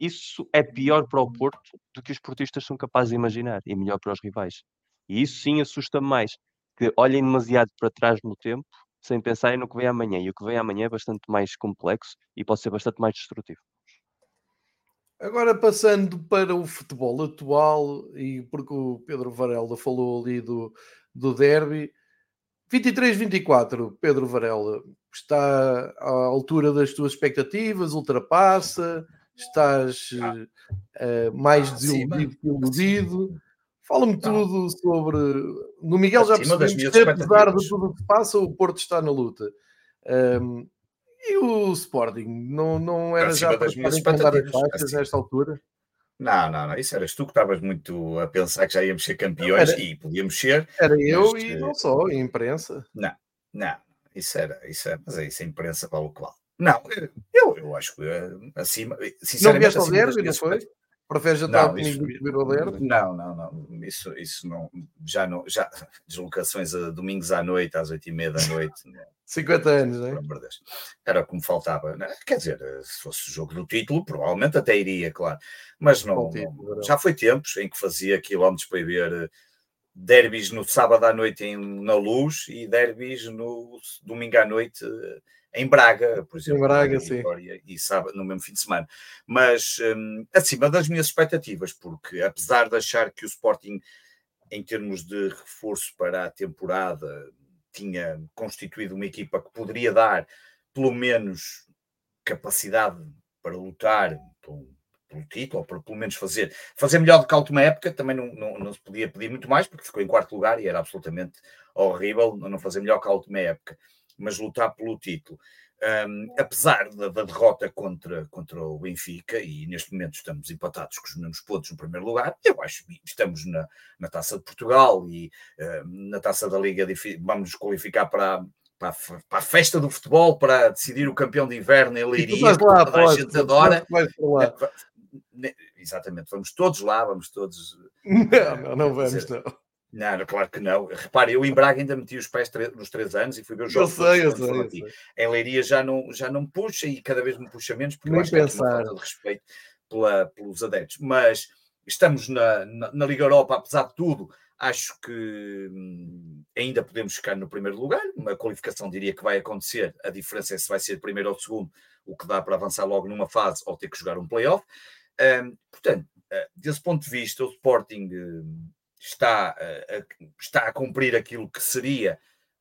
isso é pior para o Porto do que os portistas são capazes de imaginar e melhor para os rivais. E isso sim assusta-me mais, que olhem demasiado para trás no tempo sem pensar no que vem amanhã. E o que vem amanhã é bastante mais complexo e pode ser bastante mais destrutivo. Agora passando para o futebol atual, e porque o Pedro Varela falou ali do, do derby, 23-24, Pedro Varela, está à altura das tuas expectativas, ultrapassa, estás uh, mais ah, desiludido que iludido. Fala-me tudo sobre. No Miguel já percebemos que, apesar de tudo o que passa, o Porto está na luta. Um, e o Sporting? Não, não era já para estar encomendar as faixas assim. nesta altura? Não, não, não. Isso eras tu que estavas muito a pensar que já íamos ser campeões era, e podíamos ser. Era eu e não só, a imprensa. Não, não. Isso era, isso é, mas é isso, a imprensa vale o que vale. Não, eu, eu acho que eh, acima. Não vieste ao derby, não foi? Preferes jantar não, comigo do que ver o Não, não, não. Isso, isso não. Já não. Já, deslocações a domingos à noite, às oito e meia da noite. 50 anos, não é? Era como faltava. Né? Quer dizer, se fosse o jogo do título, provavelmente até iria, claro. Mas não, não já foi tempos em que fazia quilómetros para ir ver eh, derbys no sábado à noite em, na luz e derbys no domingo à noite eh, em Braga, por exemplo. Em Braga, sim. E sábado, no mesmo fim de semana. Mas um, acima das minhas expectativas, porque apesar de achar que o Sporting, em termos de reforço para a temporada, tinha constituído uma equipa que poderia dar pelo menos capacidade para lutar pelo, pelo título, ou para pelo menos fazer, fazer melhor do que a última época, também não, não, não se podia pedir muito mais, porque ficou em quarto lugar e era absolutamente horrível não fazer melhor que a última época mas lutar pelo título. Um, apesar da, da, derrota contra, contra o Benfica, e neste momento estamos empatados com os mesmos pontos no primeiro lugar, eu acho que estamos na, na Taça de Portugal e na Taça da Liga vamos qualificar para, para, a, para a festa do futebol, para decidir o campeão de inverno em Leiria, que lá, toda a gente adora. Exatamente, vamos todos lá, vamos todos. Não, não, não vamos, não. Não, claro que não. Repare, eu em Braga ainda meti os pés nos três anos e fui ver os jogos. Eu sei, eu sei, eu sei. Em Leiria já não, já não puxa e cada vez me puxa menos, porque Nem eu acho pensar. que é uma falta de respeito pela, pelos adeptos. Mas estamos na, na, na, Liga Europa, apesar de tudo, acho que hum, ainda podemos ficar no primeiro lugar. Uma qualificação diria que vai acontecer. A diferença é se vai ser primeiro ou segundo, o que dá para avançar logo numa fase ou ter que jogar um playoff. Um, portanto, eh, desse ponto de vista, o Sporting hum, está a, está a cumprir aquilo que seria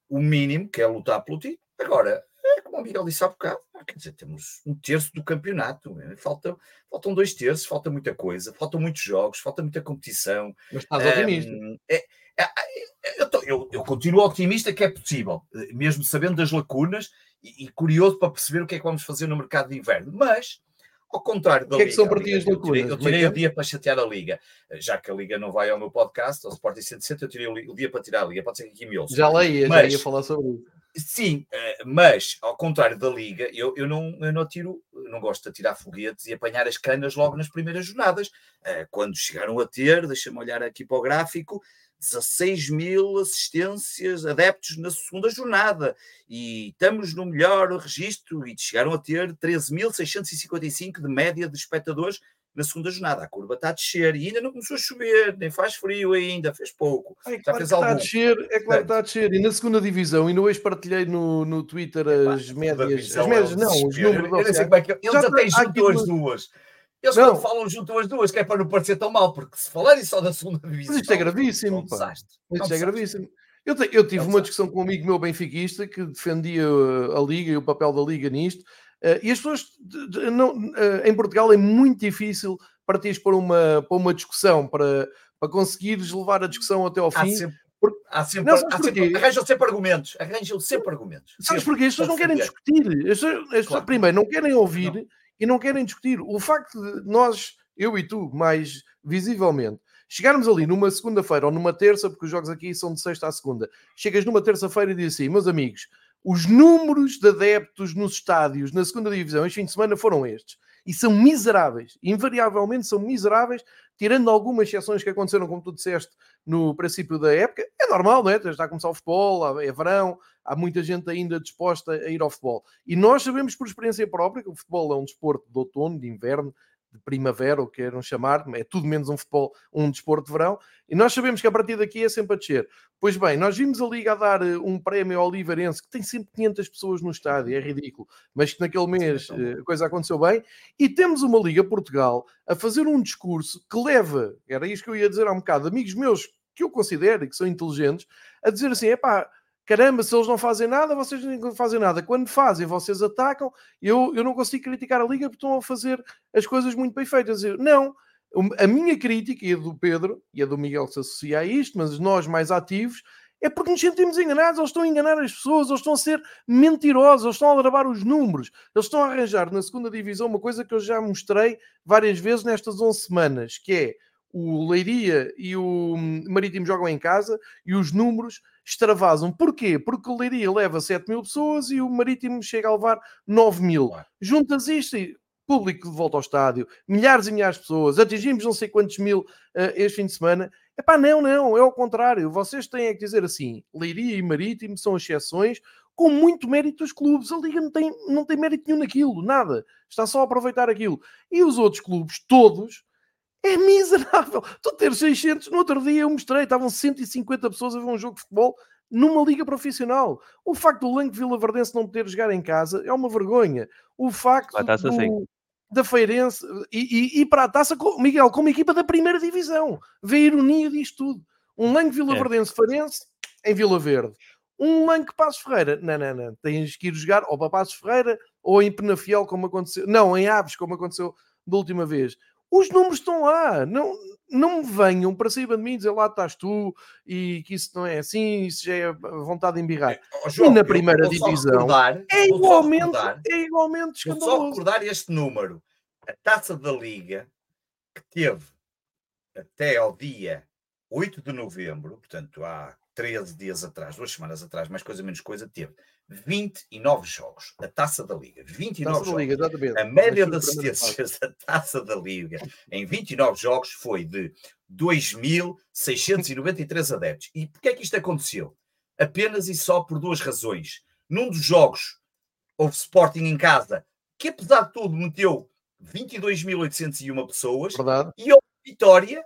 o mínimo, que é lutar pelo título. Agora, é como o Miguel disse há bocado, quer dizer, temos um terço do campeonato, né? falta, faltam dois terços, falta muita coisa, faltam muitos jogos, falta muita competição. Mas estás otimista. Um, é, é, é, eu, eu, eu, continuo otimista que é possível, mesmo sabendo das lacunas e, e curioso para perceber o que é que vamos fazer no mercado de inverno. Mas ao contrário da o que é que são partidas Eu tirei, eu tirei o dia para chatear a Liga. Já que a Liga não vai ao meu podcast, ao Sporting 160, eu tirei o dia para tirar a Liga. Pode ser que aqui me ouça. Já leia, mas, já ia falar sobre isso. Sim, eh, mas ao contrário da Liga, eu, eu, não, eu não tiro, não gosto de tirar foguetes e apanhar as canas logo nas primeiras jornadas. Eh, quando chegaram a ter, deixa-me olhar aqui para o gráfico, 16 mil assistências, adeptos na segunda jornada, e estamos no melhor registro, e chegaram a ter 13.655 de média de espectadores na segunda jornada. A curva está a descer e ainda não começou a chover, nem faz frio ainda, fez pouco. É claro fez está a descer, é claro que está a descer. E na segunda divisão, e no hoje partilhei no, no Twitter as médias, as médias, é não, os números. Eu, eu sei como é que eles até juntam as duas. Eles não. quando falam junto as duas, que é para não parecer tão mal, porque se falarem só da segunda divisão. Mas isto é gravíssimo. É um desastre. Isto é, é gravíssimo. Eu, te, eu tive é uma discussão com um amigo meu benfiquista que defendia uh, a Liga e o papel da Liga nisto. Uh, e as pessoas, de, de, não, uh, em Portugal, é muito difícil partir para uma, para uma discussão, para, para conseguires levar a discussão até ao fim. Por... Há sempre, não, há sempre arranjam sempre argumentos. Arranjam sempre argumentos. Sabes porquê? As pessoas não querem discutir. As pessoas, as pessoas claro. primeiro, não querem ouvir não. E não querem discutir. O facto de nós, eu e tu, mais visivelmente, chegarmos ali numa segunda-feira ou numa terça, porque os jogos aqui são de sexta à segunda, chegas numa terça-feira e dizes assim, meus amigos, os números de adeptos nos estádios na segunda divisão este fim de semana foram estes. E são miseráveis. Invariavelmente são miseráveis, tirando algumas exceções que aconteceram, como tu disseste, no princípio da época. É normal, não é? Está a começar o futebol, é verão, há muita gente ainda disposta a ir ao futebol. E nós sabemos por experiência própria que o futebol é um desporto de outono, de inverno, de primavera, o que queiram chamar, é tudo menos um futebol, um desporto de verão, e nós sabemos que a partir daqui é sempre a descer. Pois bem, nós vimos a Liga a dar eh, um prémio ao Oliveirense, que tem sempre 500 pessoas no estádio, é ridículo, mas que naquele mês eh, a coisa aconteceu bem, e temos uma Liga Portugal a fazer um discurso que leva, era isto que eu ia dizer há um bocado, amigos meus que eu considero e que são inteligentes, a dizer assim, é pá, caramba, se eles não fazem nada, vocês não fazem nada. Quando fazem, vocês atacam. Eu, eu não consigo criticar a Liga porque estão a fazer as coisas muito bem feitas. Eu, não, a minha crítica, e a do Pedro, e a do Miguel se associa a isto, mas nós mais ativos, é porque nos sentimos enganados, eles estão a enganar as pessoas, eles estão a ser mentirosos, eles estão a gravar os números, eles estão a arranjar na segunda divisão uma coisa que eu já mostrei várias vezes nestas 11 semanas, que é o Leiria e o Marítimo jogam em casa e os números extravasam. Porquê? Porque o Leiria leva 7 mil pessoas e o Marítimo chega a levar 9 mil. Juntas isto e público de volta ao estádio, milhares e milhares de pessoas, atingimos não sei quantos mil uh, este fim de semana. Epá, não, não, é ao contrário. Vocês têm é que dizer assim, Leiria e Marítimo são exceções com muito mérito dos clubes. A Liga não tem, não tem mérito nenhum naquilo, nada. Está só a aproveitar aquilo. E os outros clubes, todos, é miserável. Tu ter 600, no outro dia eu mostrei, estavam 150 pessoas a ver um jogo de futebol numa liga profissional. O facto do Lanque Vila Verdense não poder jogar em casa é uma vergonha. O facto do, assim. da Feirense e, e, e, para a taça, Miguel, como equipa da primeira divisão. Vê a ironia disto tudo. Um Lanque Vila é. Verdense Feirense em Vila Verde. Um Lanque Passos Ferreira. Não, não, não. Tens que ir jogar ou para Passos Ferreira ou em Penafiel, como aconteceu. Não, em Aves, como aconteceu da última vez. Os números estão lá. Não, não me venham para cima de mim dizer lá estás tu e que isso não é assim, isso já é vontade de embirrar. Oh, João, e na primeira divisão é, igualmente, é igualmente escandaloso. Vou só recordar este número. A taça da Liga que teve até ao dia 8 de novembro, portanto há 13 dias atrás, duas semanas atrás, mais coisa menos coisa, teve 29 jogos. A taça da Liga. 29 taça jogos. Liga, a média de assistências da taça da Liga em 29 jogos foi de 2.693 adeptos. E porquê é que isto aconteceu? Apenas e só por duas razões. Num dos jogos houve Sporting em casa, que apesar de tudo meteu 22.801 pessoas. Verdade. E houve Vitória,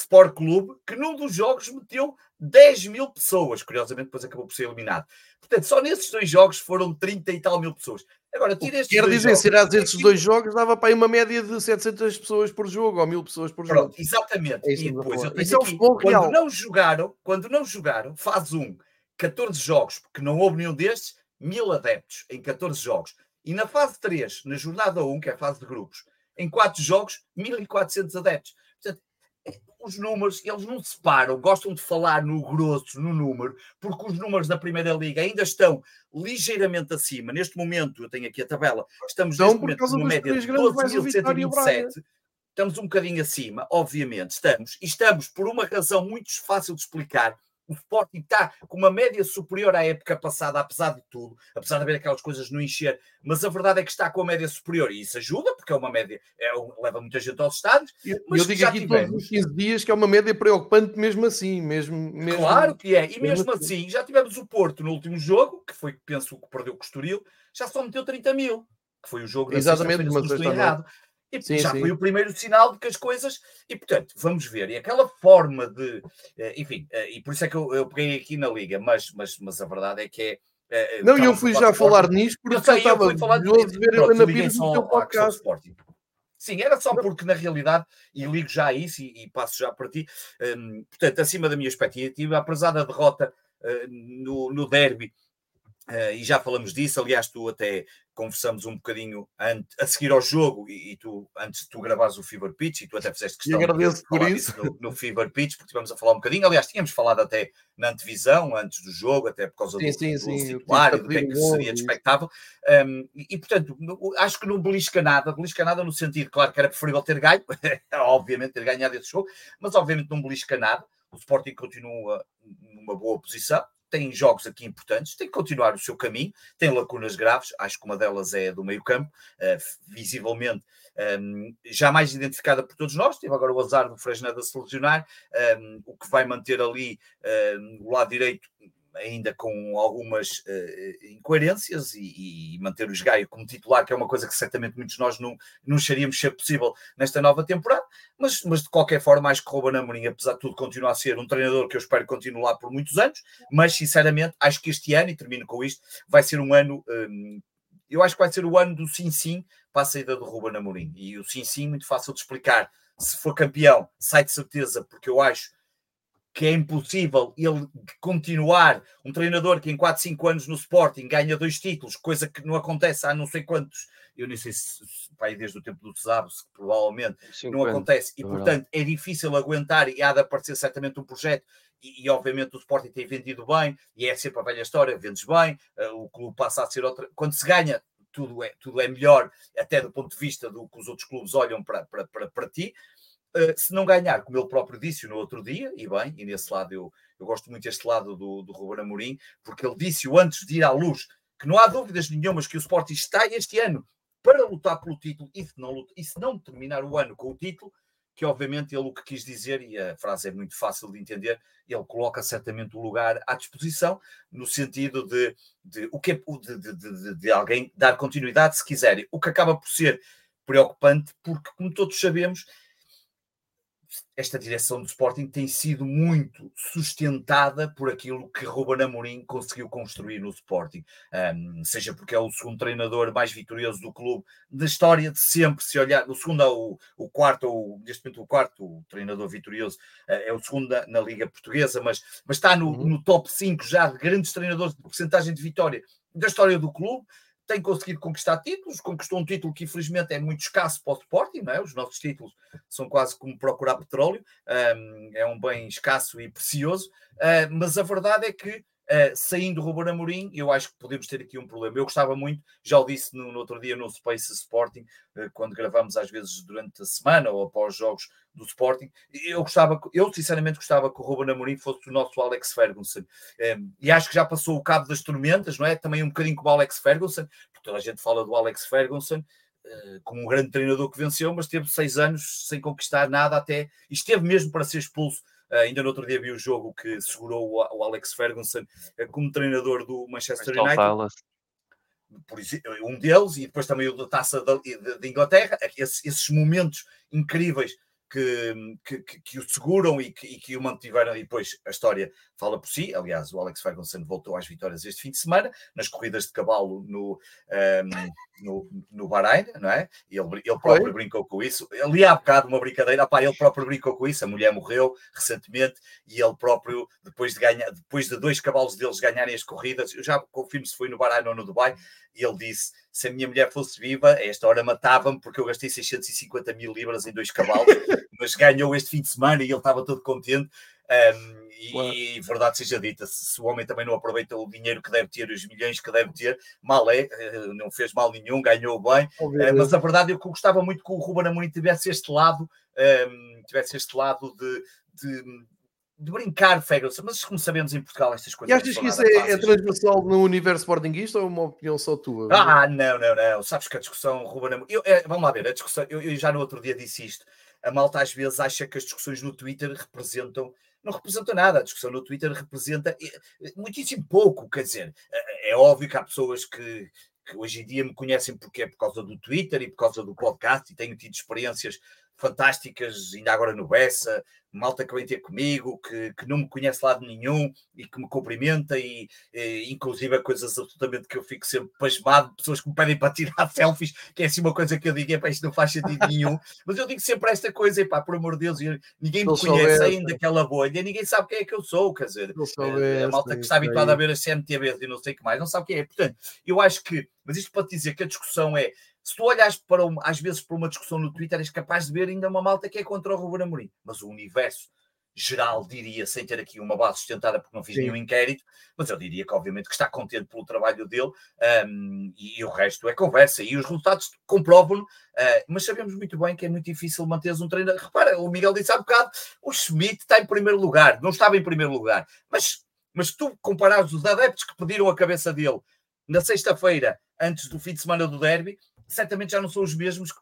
Sport Clube, que num dos jogos meteu 10 mil pessoas. Curiosamente, depois acabou por ser eliminado. Portanto, só nesses dois jogos foram 30 e tal mil pessoas. Agora, tira estes Quer dizer, se tirares estes dois jogos, dava para aí uma média de 700 pessoas por jogo ou mil pessoas por Pronto, jogo. Exatamente. É e depois, eu tenho é aqui, quando real. não jogaram, quando não jogaram, faz um, 14 jogos, porque não houve nenhum destes, mil adeptos em 14 jogos. E na fase 3, na jornada 1, que é a fase de grupos, em 4 jogos, 1400 adeptos os números, eles não se param, gostam de falar no grosso, no número, porque os números da Primeira Liga ainda estão ligeiramente acima. Neste momento, eu tenho aqui a tabela, estamos então, neste momento numa média de 12.127. Estamos um bocadinho acima, obviamente, estamos, e estamos por uma razão muito fácil de explicar, o Sporting está com uma média superior à época passada, apesar de tudo, apesar de haver aquelas coisas no encher, mas a verdade é que está com a média superior e isso ajuda, porque é uma média, é, leva muita gente aos estádios. Mas eu digo aqui tivemos... todos os 15 dias que é uma média preocupante mesmo assim, mesmo. mesmo claro que é, e mesmo, mesmo assim, assim, já tivemos o Porto no último jogo, que foi, penso, que perdeu o Estoril, já só meteu 30 mil, que foi o jogo da Exatamente, mas errado. E sim, já sim. foi o primeiro sinal de que as coisas. E portanto, vamos ver. E aquela forma de. Eh, enfim, eh, e por isso é que eu, eu peguei aqui na Liga, mas, mas, mas a verdade é que é. Eh, não, eu fui já falar nisto porque eu, sei, eu estava eu de ver a Ana Pires no teu podcast. Sim, era só porque na realidade, e ligo já a isso e, e passo já para ti, um, portanto, acima da minha expectativa, apesar da derrota uh, no, no derby Uh, e já falamos disso, aliás, tu até conversamos um bocadinho a seguir ao jogo e, e, tu, antes de tu gravares o Fever Pitch, e tu até fizeste questão agradeço por isso. No, no, Fever Pitch, porque estivemos a falar um bocadinho. Aliás, tínhamos falado até na antevisão, antes do jogo, até por causa sim, do, sim, do sim, titular e do que é que seria expectável. Um, e, e, portanto, acho que não belisca nada, belisca nada no sentido, claro que era preferível ter ganho, obviamente ter ganhado esse jogo, mas obviamente não belisca nada. O Sporting continua numa boa posição, tem jogos aqui importantes, tem que continuar o seu caminho, tem lacunas graves, acho que uma delas é do meio campo, uh, visivelmente um, ehm, já mais identificada por todos nós, teve agora o azar do Fresneda se lesionar, um, ehm, o que vai manter ali um, ehm, o lado direito ainda com algumas uh, incoerências e, e, manter o Gaio como titular, que é uma coisa que certamente muitos de nós não, não acharíamos ser possível nesta nova temporada, mas, mas de qualquer forma acho que Ruben Amorim, apesar de tudo, continua a ser um treinador que eu espero continue lá por muitos anos, mas sinceramente acho que este ano, e termino com isto, vai ser um ano, um, eu acho que vai ser o ano do sim-sim para a saída do Ruben Amorim, e o sim-sim muito fácil de explicar, se for campeão, sai de certeza, porque eu acho que é impossível ele continuar um treinador que em 4, 5 anos no Sporting ganha dois títulos, coisa que não acontece há não sei quantos, eu nem sei se, vai desde o tempo do Cesaro, provavelmente 50, não acontece, e é portanto é difícil aguentar e há de aparecer certamente um projeto. E, e, obviamente o Sporting tem vendido bem e é sempre a velha história, vendes bem, uh, o clube passa a ser outra, quando se ganha tudo é, tudo é melhor, até do ponto de vista do que os outros clubes olham para, para, para, para ti, se não ganhar, como ele próprio disse no outro dia, e bem, e nesse lado eu, eu gosto muito deste lado do, do Ruben Amorim, porque ele disse-o antes de ir à luz, que não há dúvidas nenhumas que o Sporting está este ano para lutar pelo título, e se não, e se não terminar o ano com o título, que obviamente ele o que quis dizer, e a frase é muito fácil de entender, ele coloca certamente o lugar à disposição, no sentido de, de, o que é, de, de, de, alguém dar continuidade se quiserem, o que acaba por ser preocupante, porque, como todos sabemos, esta direção do Sporting tem sido muito sustentada por aquilo que Ruben Amorim conseguiu construir no Sporting, um, seja porque é o segundo treinador mais vitorioso do clube da história de sempre, se olhar, o segundo ou o, o quarto, ou neste momento o quarto o treinador vitorioso, uh, é o segundo na, na, Liga Portuguesa, mas, mas está no, uhum. no top 5 já de grandes treinadores de porcentagem de vitória da história do clube, tem conseguido conquistar títulos, conquistou um título que infelizmente é muito escasso para o Sporting, não é? os nossos títulos são quase como procurar petróleo, um, é um bem escasso e precioso, uh, mas a verdade é que Uh, saindo Ruben Amorim, eu acho que podemos ter aqui um problema. Eu gostava muito, já o disse no, no outro dia no Space Sporting, uh, quando gravamos às vezes durante a semana ou após jogos do Sporting, eu gostava, eu sinceramente gostava que o Ruben Amorim fosse o nosso Alex Ferguson. Um, ehm, e acho que já passou o cabo das tormentas, não é? Também um bocadinho como o Alex Ferguson, porque toda a gente fala do Alex Ferguson, como um grande treinador que venceu, mas teve seis anos sem conquistar nada até, esteve mesmo para ser expulso ainda no outro dia vi o jogo que segurou o, Alex Ferguson uh, como treinador do Manchester United. Por exemplo, um deles, e depois também o da taça de, Inglaterra, esses momentos incríveis que, que, que, o seguram e que, e que o mantiveram, e depois a história fala por si. Aliás, o Alex Ferguson voltou às vitórias este fim de semana, nas corridas de cavalo no, um, no, no Bahrein, não é? Ele, ele próprio Oi? brincou com isso. Ali há bocado uma brincadeira, opá, ele próprio brincou com isso. A mulher morreu recentemente e ele próprio, depois de ganhar, depois de dois cavalos deles ganharem as corridas, eu já confirmo se foi no Bahrein ou no Dubai, e ele disse: se a minha mulher fosse viva, a esta hora matava-me porque eu gastei 650 mil libras em dois cavalos, mas ganhou este fim de semana e ele estava todo contente. Um, e, e, verdade seja dita, se, se, o homem também não aproveita o dinheiro que deve ter, os milhões que deve ter, mal é, eh, não fez mal nenhum, ganhou bem, uh, mas a verdade é que eu gostava muito que o Ruben Amorim tivesse este lado, um, tivesse este lado de, de de brincar, Ferguson, mas como sabemos em Portugal estas coisas. E achas que isso é, é transversal no universo sportinguista ou é uma opinião só tua? Ah, não, não, não. Sabes que a discussão, Ruben, eu, é, vamos lá ver, a discussão, eu, eu, já no outro dia disse isto. A malta às vezes acha que as discussões no Twitter representam, não representam nada. A discussão no Twitter representa eh, muitíssimo pouco. Quer dizer, é, é óbvio que há pessoas que, que hoje em dia me conhecem porque é por causa do Twitter e por causa do podcast e tenho tido experiências fantásticas, ainda agora no Bessa, malta que vem ter comigo, que, que não me conhece lado nenhum e que me cumprimenta e, e inclusive coisas absolutamente que eu fico sempre pasmado, pessoas que me pedem para tirar selfies, que é assim uma coisa que eu digo, é para isto não faz sentido nenhum, mas eu digo sempre esta coisa, pá, por amor de Deus, ninguém me conhece ainda daquela bolha, ninguém sabe quem é que eu sou, quer dizer, é, a malta que está habituada a ver as CMTVs e não sei o que mais, não sabe quem é, portanto, eu acho que, mas isto para te dizer que a discussão é se tu olhas para uma, às vezes para uma discussão no Twitter, és capaz de ver ainda uma malta que é contra o Ruben Amorim. Mas o universo geral diria, sem ter aqui uma base sustentada porque não fiz Sim. nenhum inquérito, mas eu diria que obviamente que está contente pelo trabalho dele um, e, e, o resto é conversa e os resultados comprovam-no, uh, mas sabemos muito bem que é muito difícil manter um treino. Repara, o Miguel disse há bocado, o Schmidt está em primeiro lugar, não estava em primeiro lugar, mas, mas tu comparares os adeptos que pediram a cabeça dele na sexta-feira antes do fim de semana do derby, certamente já não são os mesmos que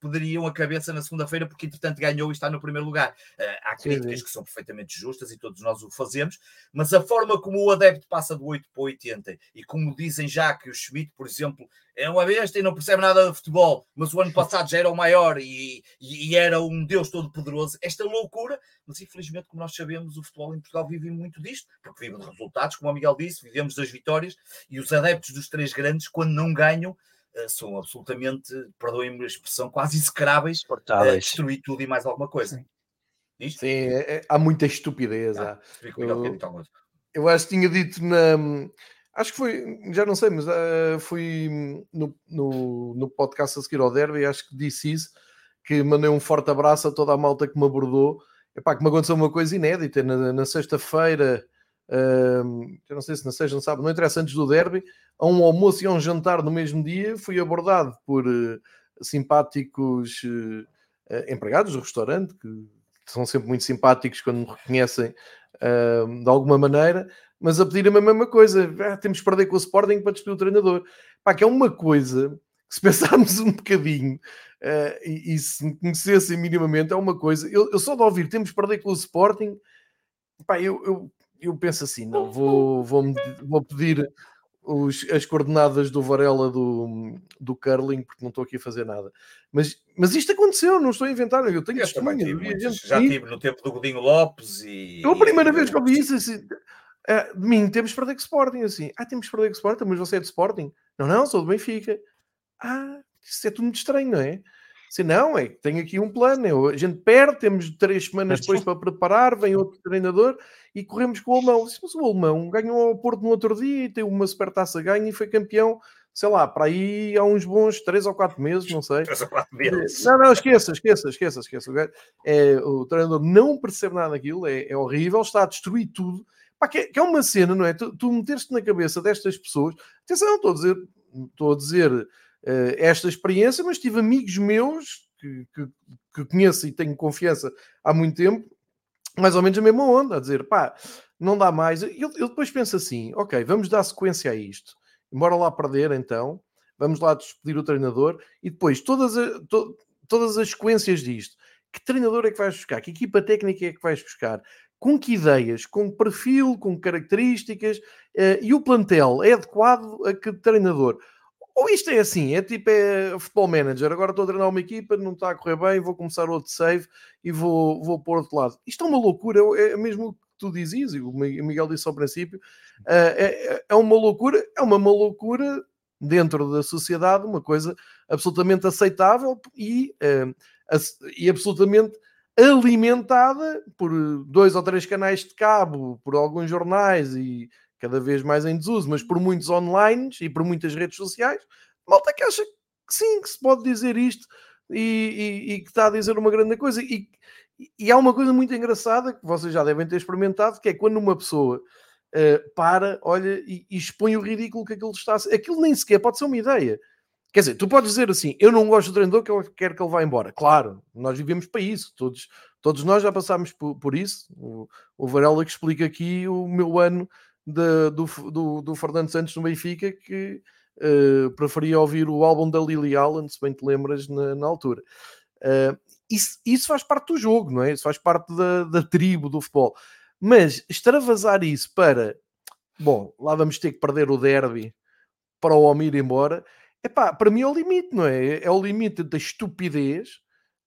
poderiam a cabeça na segunda-feira, porque entretanto ganhou e está no primeiro lugar. Uh, há críticas que são perfeitamente justas e todos nós o fazemos, mas a forma como o adepto passa do 8 para 80 e como dizem já que o Schmidt, por exemplo, é uma besta e não percebe nada de futebol, mas o ano passado já era o maior e, e, e era um Deus todo-poderoso, esta loucura, mas infelizmente, como nós sabemos, o futebol em Portugal vive muito disto, porque vive de resultados, como o Miguel disse, vivemos das vitórias e os adeptos dos três grandes, quando não ganham, eh, são absolutamente, perdoem-me a expressão, quase execráveis a eh, destruir tudo e mais alguma coisa. Sim, Sim é, é, há muita estupidez. Ah, eu, eu, acho que tinha dito na. Acho que foi, já não sei, mas uh, fui no, no, no, podcast a seguir ao Derby, acho que disse isso, que mandei um forte abraço a toda a malta que me abordou. Epá, que me aconteceu uma coisa inédita na, na sexta-feira, uh, eu não sei se na sexta, não sabe, não interessa, antes do Derby, a um almoço e a um jantar no mesmo dia, fui abordado por uh, simpáticos uh, empregados do restaurante, que são sempre muito simpáticos quando me reconhecem de alguma maneira, mas a pedir a mesma coisa, ah, temos que perder com o Sporting para despedir o treinador. Pá, que é uma coisa que se pensarmos um bocadinho e, e, se me conhecessem minimamente, é uma coisa. Eu, eu só de ouvir temos que perder com o Sporting, pá, eu, eu, eu penso assim, não, vou, vou, vou pedir os, as coordenadas do Varela do, do curling, porque não estou aqui a fazer nada. Mas, mas isto aconteceu, não estou a inventar, eu tenho testemunhas. Já tive no tempo do Godinho Lopes e. Eu a primeira e... vez que eu vi isso, assim, uh, de mim, temos que perder com o Sporting, assim. Ah, temos que perder com o Sporting, mas você é de Sporting? Não, não, sou do Benfica. Ah, isso é tudo muito estranho, não é? Se não, é tem aqui um plano. É, a gente perde, temos três semanas depois para preparar, vem outro treinador e corremos com o alemão. Mas o alemão ganhou ao Porto no outro dia e tem uma supertaça ganha e foi campeão, sei lá, para aí há uns bons três ou quatro meses, não sei. Três ou quatro meses. Não, não, esqueça, esqueça, esqueça, esqueça. É, o treinador não percebe nada daquilo, é, é horrível, está a destruir tudo. Pá, que, é, é uma cena, não é? Tu, tu meteres-te na cabeça destas pessoas, atenção, estou a dizer, estou a dizer esta experiência, mas tive amigos meus que, que, que, conheço e tenho confiança há muito tempo, mais ou menos a mesma onda, a dizer pá, não dá mais. Eu, eu depois penso assim, ok, vamos dar sequência a isto, embora lá perder então, vamos lá despedir o treinador e depois todas, a, to, todas as sequências disto. Que treinador é que vais buscar? Que equipa técnica é que vais buscar? Com que ideias? Com perfil? Com características? Uh, e o plantel é adequado a que treinador? Ou isto é assim, é tipo é futebol manager, agora estou a treinar uma equipa, não está a correr bem, vou começar outro save e vou, vou pôr outro lado. Isto é uma loucura, é, é mesmo o que tu dizias, e o Miguel disse ao princípio, é, é, é uma loucura, é uma loucura dentro da sociedade, uma coisa absolutamente aceitável e, eh, e absolutamente alimentada por dois ou três canais de cabo, por alguns jornais e cada vez mais em desuso, mas por muitos online e por muitas redes sociais, malta que acha que sim, que se pode dizer isto e, e, e que está a dizer uma grande coisa. E, e há uma coisa muito engraçada que vocês já devem ter experimentado, que é quando uma pessoa uh, para, olha e, e, expõe o ridículo que aquilo está a ser. Aquilo nem sequer pode ser uma ideia. Quer dizer, tu podes dizer assim, eu não gosto do treinador, que eu quero que ele vá embora. Claro, nós vivemos para isso, todos, todos nós já passámos por, por isso. O, o Varela que explica aqui o meu ano de, do, do, do, Fernando Santos no Benfica que uh, preferia ouvir o álbum da Lily Allen, se bem te lembras, na, na altura. Uh, isso, isso, faz parte do jogo, não é? Isso faz parte da, da tribo do futebol. Mas extravasar isso para, bom, lá vamos ter que perder o derby para o homem ir embora, epá, para mim é o limite, não é? É o limite da estupidez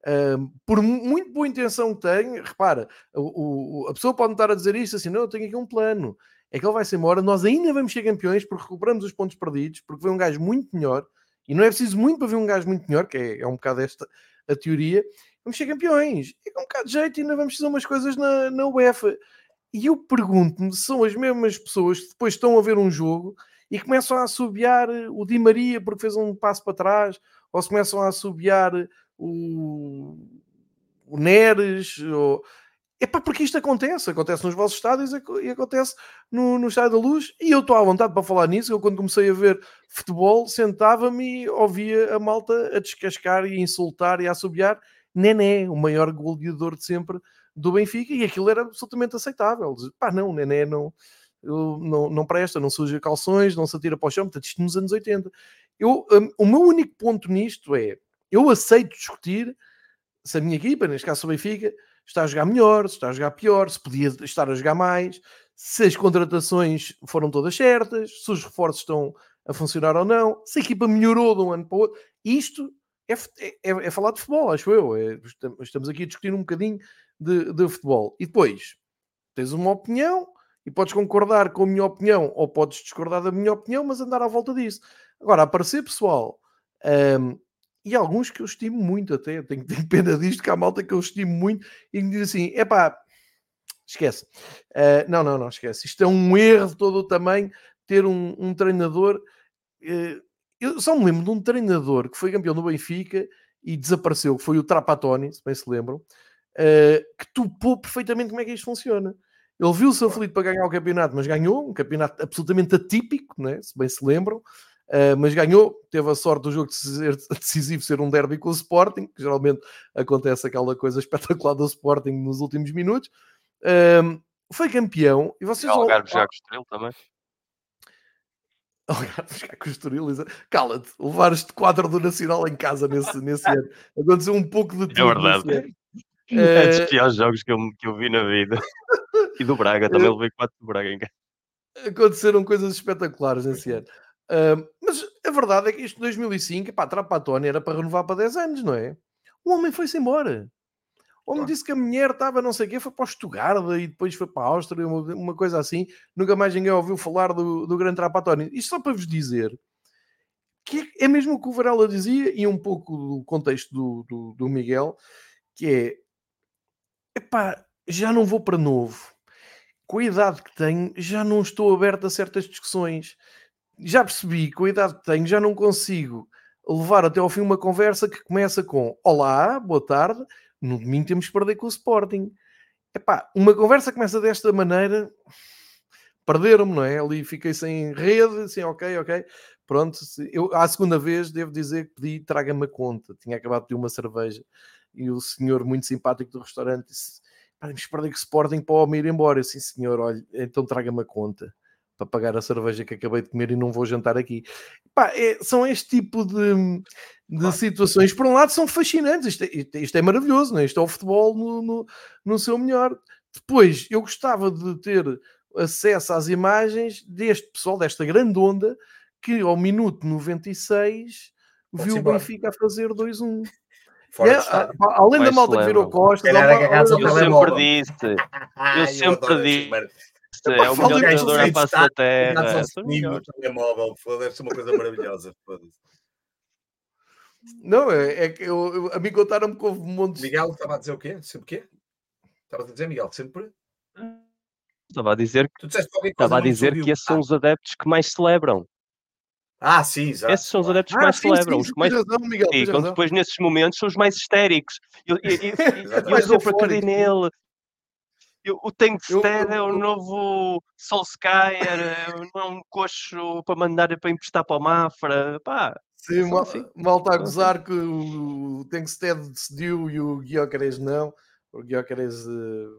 Uh, por muito boa intenção que tem, repara, o, o, a pessoa pode estar a dizer isto assim: não, eu tenho aqui um plano. É que ele vai-se embora, nós ainda vamos ser campeões porque recuperamos os pontos perdidos, porque foi um gajo muito melhor, e não é preciso muito para ver um gajo muito melhor, que é, é um bocado esta a teoria. Vamos ser campeões, e com um bocado de jeito, ainda vamos fazer umas coisas na, na UEFA. E eu pergunto-me se são as mesmas pessoas que depois estão a ver um jogo e começam a assobiar o Di Maria porque fez um passo para trás, ou se começam a assobiar o, o Neres, ou... É pá, porque isto acontece, acontece nos vossos estádios e acontece no, no Estádio da Luz, e eu estou à vontade para falar nisso. Eu, quando comecei a ver futebol, sentava-me e ouvia a malta a descascar e a insultar e a assobiar Nené, o maior goleador de sempre do Benfica, e aquilo era absolutamente aceitável. Pá, não, Nené não, não, não presta, não suja calções, não se atira para o chão, portanto, isto nos anos 80. Eu, um, o meu único ponto nisto é, eu aceito discutir se a minha equipa, neste caso o Benfica, está a jogar melhor, se está a jogar pior, se podia estar a jogar mais, se as contratações foram todas certas, se os reforços estão a funcionar ou não, se a equipa melhorou de um ano para o outro. Isto é, é, é, é falar de futebol, acho eu. É, estamos aqui a discutir um bocadinho de, de futebol. E depois tens uma opinião e podes concordar com a minha opinião ou podes discordar da minha opinião, mas andar à volta disso. Agora, aparecer pessoal, um, e alguns que eu estimo muito até, tenho, tenho pena disto, que há malta que eu estimo muito e me diz assim: é pá, esquece. Uh, não, não, não, esquece. Isto é um erro de todo o tamanho ter um, um treinador. Uh, eu só me lembro de um treinador que foi campeão do Benfica e desapareceu, que foi o Trapatoni, se bem se lembram, uh, que topou perfeitamente como é que isto funciona. Ele viu-se aflito para ganhar o campeonato, mas ganhou, um campeonato absolutamente atípico, né? se bem se lembram, uh, mas ganhou, teve a sorte do jogo de ser decisivo ser um derby com o Sporting, que geralmente acontece aquela coisa espetacular do Sporting nos últimos minutos. Uh, foi campeão e vocês. E Algarve já Estoril também. Algarve já com Estoril, cala-te, levares-te quadro do Nacional em casa nesse, nesse ano. Aconteceu um pouco de tudo. É verdade. É dos piores jogos que eu, que eu vi na vida. E do Braga, também levei 4 do Braga em casa. Aconteceram coisas espetaculares nesse ano. Uh, mas a verdade é que isto de 2005, pá, Trapatoni era para renovar para 10 anos, não é? O homem foi-se embora. O homem disse que a mulher estava não sei o quê, foi para o Stuttgart e depois foi para a Áustria, uma, uma, coisa assim. Nunca mais ninguém ouviu falar do, do grande Trapatoni. Isto só para vos dizer que é mesmo o que o Varela dizia e um pouco do contexto do, do, do Miguel, que é epá, já não vou para novo. Com a idade que tenho, já não estou aberto a certas discussões. Já percebi, com a idade que tenho, já não consigo levar até ao fim uma conversa que começa com Olá, boa tarde, no domingo temos que perder com o Sporting. Epá, uma conversa começa desta maneira, perderam-me, não é? Ali fiquei sem rede, assim, ok, ok. Pronto, eu à segunda vez devo dizer que pedi, traga-me a conta. Tinha acabado de ter uma cerveja e o senhor muito simpático do restaurante disse vamos perder que Sporting para o homem ir embora. Sim, senhor, olha, então traga-me a conta para pagar a cerveja que acabei de comer e não vou jantar aqui. Pá, é, são este tipo de, de situações. Por um lado, são fascinantes. Isto é, isto é maravilhoso, não é? Isto é o futebol no, no, no, seu melhor. Depois, eu gostava de ter acesso às imagens deste pessoal, desta grande onda, que ao minuto 96 viu o Benfica a fazer 2-1. Fora é, além da malta que virou costas, eu sempre disse, eu sempre disse. É o melhor jogador a face da terra. telemóvel, deve ser uma coisa maravilhosa. Não, é, é que eu, eu, a mim contaram-me que houve um monte de. Miguel estava a dizer o quê? Sempre o quê? Estava a dizer, Miguel, sempre. Estava a dizer que, estava a dizer que esses são os adeptos que mais celebram. Ah, sim, exato. Esses são os adeptos que ah, mais sim, celebram. Sim, os mais... Razão, Miguel, e quando depois, nesses momentos, são os mais histéricos. Eu, eu, eu, eu sempre acreditei nele. O Tankstead é o novo Solskjaer, é um coxo para mandar para emprestar para o Mafra. Pá, Sim, mal, assim. mal está a gozar que o Tankstead decidiu e o Guiocares não o Gyökeres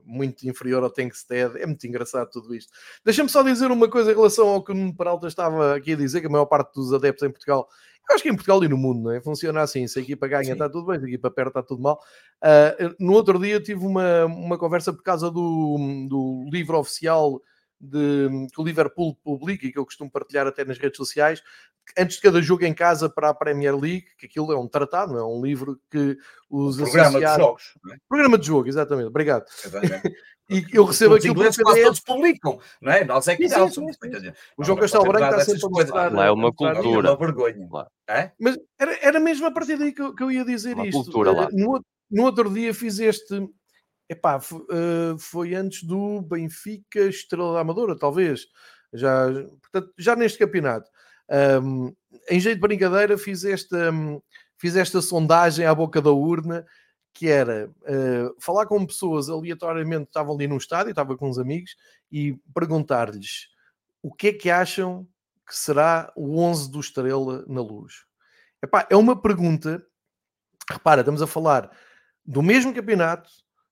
muito inferior ao Tankstead. É muito engraçado tudo isto. Deixa-me só dizer uma coisa em relação ao que o Nuno Peralta estava aqui a dizer, que a maior parte dos adeptos em Portugal, eu acho que em Portugal e no mundo, não é? Funciona assim, se a equipa ganha Sim. está tudo bem, se a equipa perde está tudo mal. Uh, no outro dia tive uma, uma conversa por causa do, do livro oficial de, que o Liverpool publica e que eu costumo partilhar até nas redes sociais, antes de cada jogo em casa para a Premier League, que aquilo é um tratado, é um livro que os um programa associados... de jogos. É? Programa de jogo, exatamente, obrigado. e eu recebo aquilo para quase todos publicam, não é? Nós é que não, somos, O João Castelo Branco está sempre a mostrar. Lá é uma cultura. É uma vergonha. É? Mas era, era mesmo a partir daí que eu, que eu ia dizer uma isto. Cultura lá. No, no outro dia fiz este. Epá, foi antes do Benfica Estrela da Amadora, talvez. Já, portanto, já neste campeonato. Um, em jeito de brincadeira, fiz esta, fiz esta sondagem à boca da urna que era uh, falar com pessoas aleatoriamente que estavam ali num estádio, estava com uns amigos, e perguntar-lhes o que é que acham que será o 11 do Estrela na luz. Epá, é uma pergunta, repara, estamos a falar do mesmo campeonato,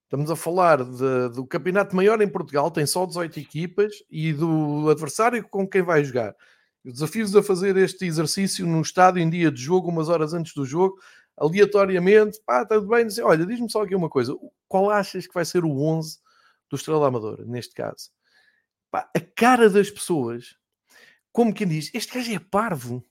estamos a falar de, do campeonato maior em Portugal, tem só 18 equipas, e do adversário com quem vai jogar. Desafios a fazer este exercício no estádio em dia de jogo, umas horas antes do jogo, aleatoriamente, pá, está tudo bem, dizer, olha, diz-me só aqui uma coisa, qual achas que vai ser o 11 do Estrela Amadora, neste caso? Pá, a cara das pessoas, como quem diz, este gajo é parvo.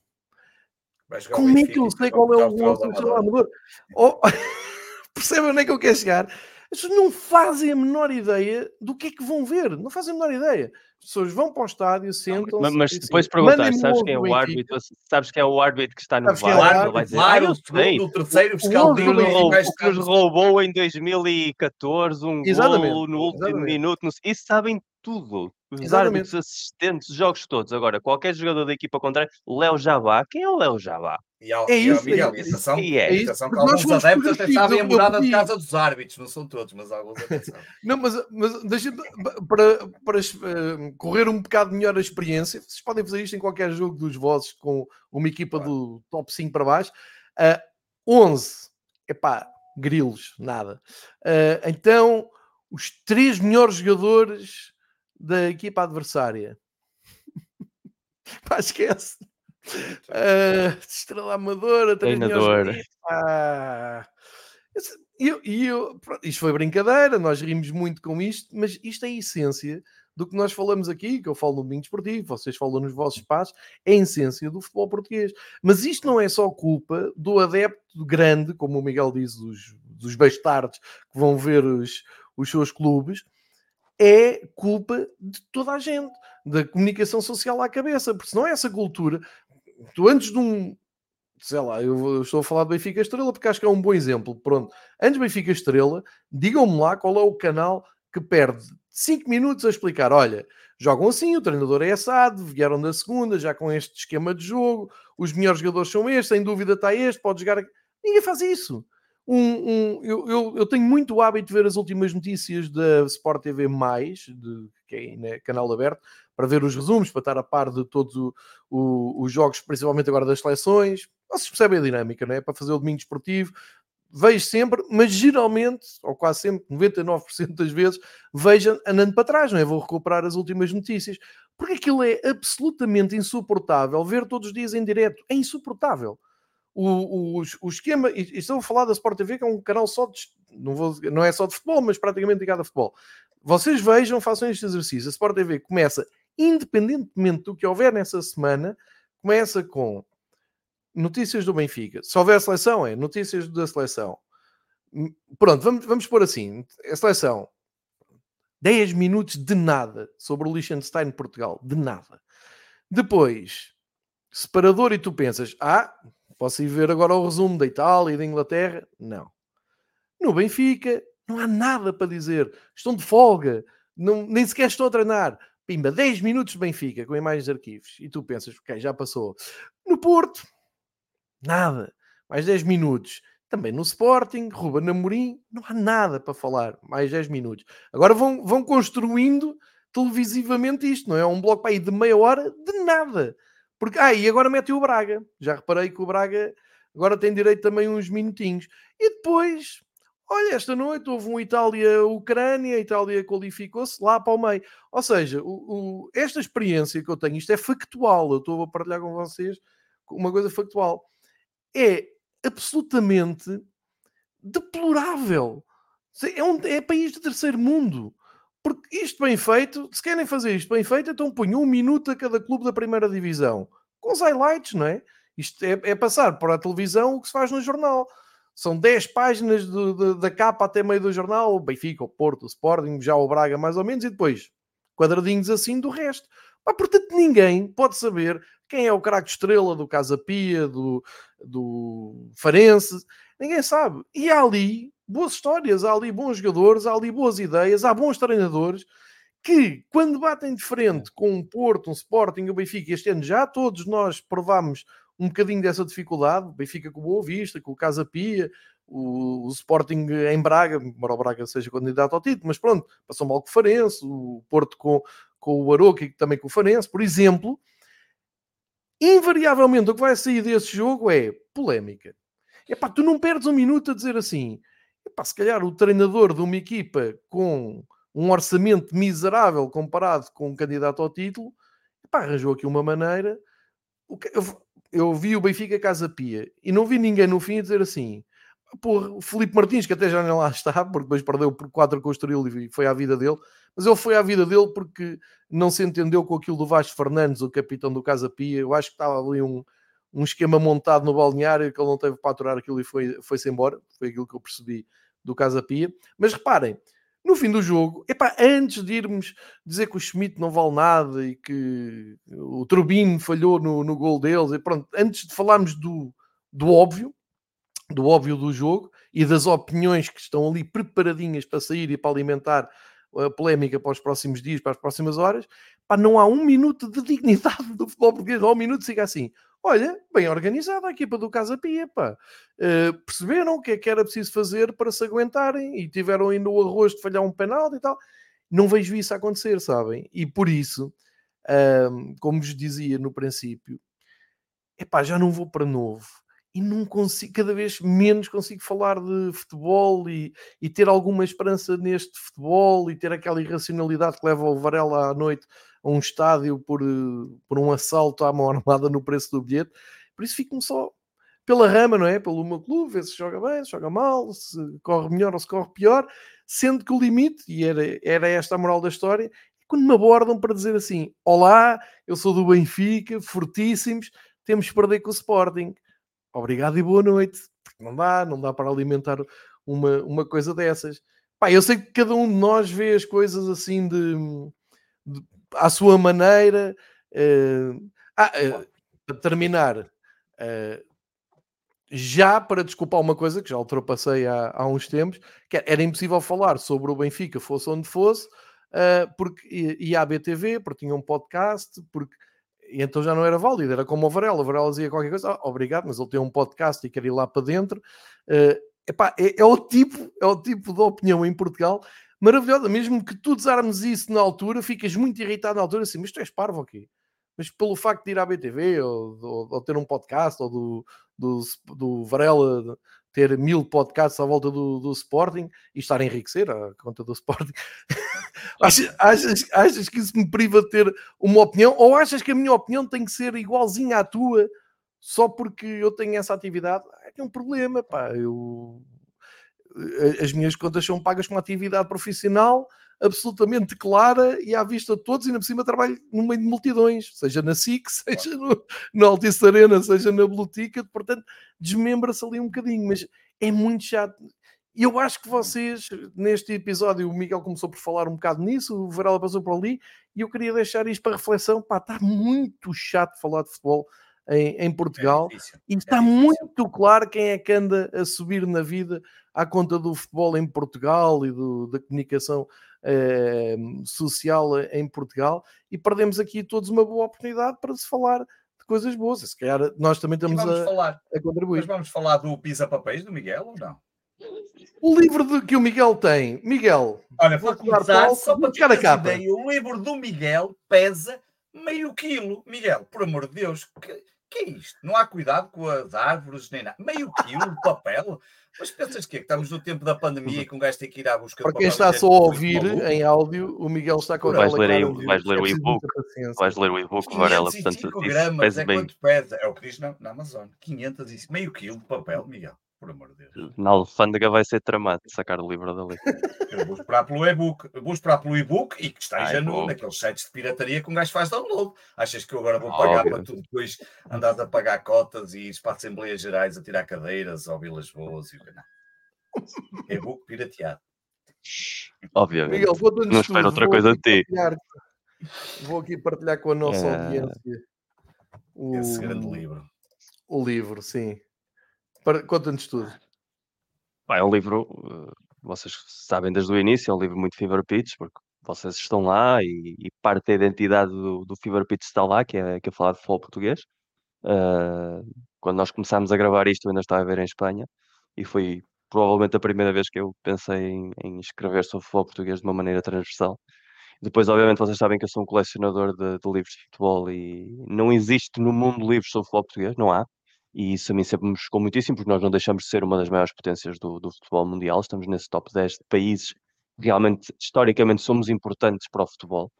Como é que eu sei qual é o 11 do Estrela Amadora? Oh, percebem onde é que eu quero chegar? As pessoas não fazem a menor ideia do que é que vão ver, não fazem a menor ideia. As pessoas vão para o estádio, sentam Mas, mas depois assim, perguntar, sabes quem é o árbitro? Sabes quem é o árbitro que está no VAR? É ele vai dizer, ah, eu sei. O terceiro o, que nos roubou em 2014 um Exatamente. golo no último Exatamente. minuto. Isso sabem tudo. Os Exatamente. árbitros, assistentes, jogos todos. Agora, qualquer jogador da equipa contrária, Léo Jabá. Quem é o Léo Jabá? E é isso, e é isso. E é. atenção que alguns adeptos até sabem a morada de casa dos árbitros, não são todos, mas alguns atenção. não, mas, mas deixa para, para uh, correr um bocado melhor a experiência, vocês podem fazer isto em qualquer jogo dos vossos com uma equipa claro. do top 5 para baixo. Uh, 11, epá, grilos, nada. Uh, então, os três melhores jogadores da equipa adversária. Pá, esquece. Uh, estrela amadora, treinador. Ah. E eu, eu, isto foi brincadeira, nós rimos muito com isto, mas isto é a essência do que nós falamos aqui, que eu falo no domingo esportivo, vocês falam nos vossos espaços, é a essência do futebol português. Mas isto não é só culpa do adepto grande, como o Miguel diz, dos, dos bastardos que vão ver os, os seus clubes, é culpa de toda a gente, da comunicação social à cabeça, porque senão é essa cultura. Tu antes de um. Sei lá, eu estou a falar do Benfica Estrela porque acho que é um bom exemplo. Pronto, antes Benfica Estrela, digam-me lá qual é o canal que perde 5 minutos a explicar: olha, jogam assim, o treinador é assado, vieram da segunda, já com este esquema de jogo, os melhores jogadores são estes, sem dúvida está este, pode jogar. Ninguém faz isso um, um eu, eu, eu, tenho muito hábito de ver as últimas notícias da Sport TV, de, que é né, canal aberto, para ver os resumos, para estar a par de todos o, o, os jogos, principalmente agora das seleções. Vocês percebem a dinâmica, não é? Para fazer o domingo esportivo. Vejo sempre, mas geralmente, ou quase sempre, 99% das vezes, vejo andando para trás, não é? Vou recuperar as últimas notícias. Porque aquilo é absolutamente insuportável ver todos os dias em direto. É insuportável o, o, o esquema, e estou a falar da Sport TV, que é um canal só de, não, vou, não é só de futebol, mas praticamente ligado a futebol. Vocês vejam, façam este exercício. A Sport TV começa, independentemente do que houver nessa semana, começa com notícias do Benfica. Se houver seleção, é notícias da seleção. Hum, pronto, vamos, vamos pôr assim: a seleção, 10 minutos de nada sobre o Liechtenstein Portugal, de nada. Depois, separador, e tu pensas, ah, Posso ir ver agora o resumo da Itália e da Inglaterra? Não. No Benfica, não há nada para dizer. Estão de folga. Não, nem sequer estão a treinar. Pimba, 10 minutos de Benfica com imagens de arquivos. E tu pensas, ok, já passou. No Porto, nada. Mais 10 minutos. Também no Sporting, Ruben Amorim, não há nada para falar. Mais 10 minutos. Agora vão, vão construindo televisivamente isto, não é? Um bloco para aí de meia hora de nada. Porque, ah, e agora mete o Braga. Já reparei que o Braga agora tem direito também uns minutinhos. E depois, olha, esta noite houve um Itália-Ucrânia, a Itália qualificou-se lá para o meio. Ou seja, o, o, esta experiência que eu tenho, isto é factual, eu estou a partilhar com vocês uma coisa factual, é absolutamente deplorável. É, um, é país de terceiro mundo. Porque isto bem feito, se querem fazer isto bem feito, então ponham um minuto a cada clube da primeira divisão. Com os highlights, não é? Isto é, é passar para a televisão o que se faz no jornal. São 10 páginas do, do, da capa até meio do jornal, o Benfica, o Porto, o Sporting, já o Braga mais ou menos, e depois quadradinhos assim do resto. Pá, portanto, ninguém pode saber quem é o craque estrela do Casa Pia, do, do Farense, ninguém sabe. E há ali boas histórias, há ali bons jogadores, há ali boas ideias, há bons treinadores que, quando batem de frente com um Porto, um Sporting, o Benfica, este ano já todos nós provámos um bocadinho dessa dificuldade, o Benfica com o Boa Vista, com o Casa Pia, o, o, Sporting em Braga, embora o Braga seja candidato ao título, mas pronto, passou mal com o Farense, o Porto com, com o Aroca e também com o Farense, por exemplo, invariavelmente o que vai sair desse jogo é polémica. Epá, tu não perdes um minuto a dizer assim, epá, se calhar o treinador de uma equipa com um orçamento miserável comparado com um candidato ao título, epá, arranjou aqui uma maneira. Eu, vi o Benfica Casa Pia e não vi ninguém no fim a dizer assim. Porra, o Felipe Martins, que até já não lá está, porque depois perdeu por 4 com o Estoril e foi à vida dele, mas ele foi à vida dele porque não se entendeu com aquilo do Vasco Fernandes, o capitão do Casa Pia. Eu acho que estava ali um, um esquema montado no balneário que ele não teve para aturar aquilo e foi, foi-se embora. Foi aquilo que eu percebi do Casa Pia. Mas reparem, no fim do jogo, epá, antes de irmos dizer que o Schmidt não vale nada e que o Turbino falhou no, no gol deles, e pronto, antes de falarmos do, do óbvio, do óbvio do jogo e das opiniões que estão ali preparadinhas para sair e para alimentar a polémica para os próximos dias, para as próximas horas, pá, não há um minuto de dignidade do futebol português, ou um minuto siga assim. Olha, bem organizada a equipa do Casa Pia, pá. Uh, perceberam o que é que era preciso fazer para se aguentarem e tiveram ainda o arroz de falhar um penal e tal. Não vejo isso acontecer, sabem? E por isso, uh, como vos dizia no princípio, epá, já não vou para novo e não consigo, cada vez menos consigo falar de futebol e, e ter alguma esperança neste futebol e ter aquela irracionalidade que leva o Varela à noite a um estádio por, por um assalto à mão armada no preço do bilhete. Por isso fico-me só pela rama, não é? Pelo meu clube, ver se joga bem, se joga mal, se corre melhor ou se corre pior, sendo que o limite, e era, era esta a moral da história, é quando me abordam para dizer assim: Olá, eu sou do Benfica, fortíssimos, temos que perder com o Sporting obrigado e boa noite. Porque não dá, não dá para alimentar uma, uma coisa dessas. Pá, eu sei que cada um de nós vê as coisas assim de, de à sua maneira. Uh, ah, uh, para terminar, uh, já para desculpar uma coisa que já ultrapassei há, há uns tempos, que era impossível falar sobre o Benfica, fosse onde fosse, porque ia à BTV, porque tinha um podcast, porque e então já não era válido, era como o Varela. O Varela dizia qualquer coisa, ah, obrigado, mas ele tem um podcast e quer ir lá para dentro. Uh, epá, é, é, o tipo, é o tipo de opinião em Portugal maravilhosa. Mesmo que tu desarmes isso na altura, ficas muito irritado na altura, assim, mas tu és parvo aqui. Mas pelo facto de ir à BTV ou, ou, ou ter um podcast ou do, do, do Varela ter mil podcasts à volta do, do Sporting e estar a enriquecer a conta do Sporting. achas, achas, achas que isso me priva de ter uma opinião? Ou achas que a minha opinião tem que ser igualzinha à tua só porque eu tenho essa atividade? É, é um problema, pá. Eu... As minhas contas são pagas com atividade profissional absolutamente clara e à vista de todos, e ainda por cima trabalho no meio de multidões, seja na SIC, seja no, no Altice Arena, seja na Blue Ticket, portanto, desmembra-se ali um bocadinho, mas é muito chato. E eu acho que vocês, neste episódio, o Miguel começou por falar um bocado nisso, o Varela passou por ali, e eu queria deixar isto para reflexão. Pá, está muito chato falar de futebol em, em Portugal, é e está é muito claro quem é que anda a subir na vida à conta do futebol em Portugal e do, da comunicação eh, social em Portugal e perdemos aqui todos uma boa oportunidade para se falar de coisas boas. Se calhar nós também estamos a, falar, a contribuir. Mas vamos falar do Pisa Papéis do Miguel ou não? O livro de, que o Miguel tem, Miguel. Olha, vou começar só para ter a capa. Ideia, o livro do Miguel pesa meio quilo. Miguel, por amor de Deus, que, que é isto? Não há cuidado com as árvores nem nada. Meio quilo de papel. Mas pensas que, é que estamos no tempo da pandemia e que um gajo tem que ir à busca Para quem está só a ouvir em áudio, o Miguel está com vais ler, aí, vais ler o e-book. Vais ler o e-book, Varela. Portanto, gramas é quanto pesa. É o que diz na, na Amazon. 500 e meio quilo de papel, Miguel. Por amor de Deus. Na alfândega vai ser tramado sacar o livro dali. Eu vou esperar pelo e-book, vou esperar pelo e-book e que esteja no, naqueles sites de pirataria que um gajo faz download. Achas que eu agora vou pagar Óbvio. para tu depois andares a pagar cotas e ir para Assembleias Gerais a tirar cadeiras ou Vilas Boas e o canal? E-book pirateado. Obviamente. Miguel, não espero outra coisa de ti. Vou aqui partilhar com a nossa é... audiência o, esse grande livro. O livro, sim. Conta-nos tudo. é um livro, eh, vocês sabem desde o início, é um livro muito Fever Pitch, porque vocês estão lá e, e parte da identidade do, do Fever Pitch está lá, que é, que é falar de futebol português. Uh, quando nós começámos a gravar isto, eu ainda estava a ver em Espanha e foi provavelmente a primeira vez que eu pensei em, em escrever sobre futebol português de uma maneira transversal. Depois, obviamente, vocês sabem que eu sou um colecionador de, de livros de futebol e não existe no mundo livros sobre futebol português, não há. E isso a mim sempre me chocou muitíssimo, porque nós não deixamos de ser uma das maiores potências do, do futebol mundial. Estamos nesse top 10 de países realmente, historicamente, somos importantes para o futebol.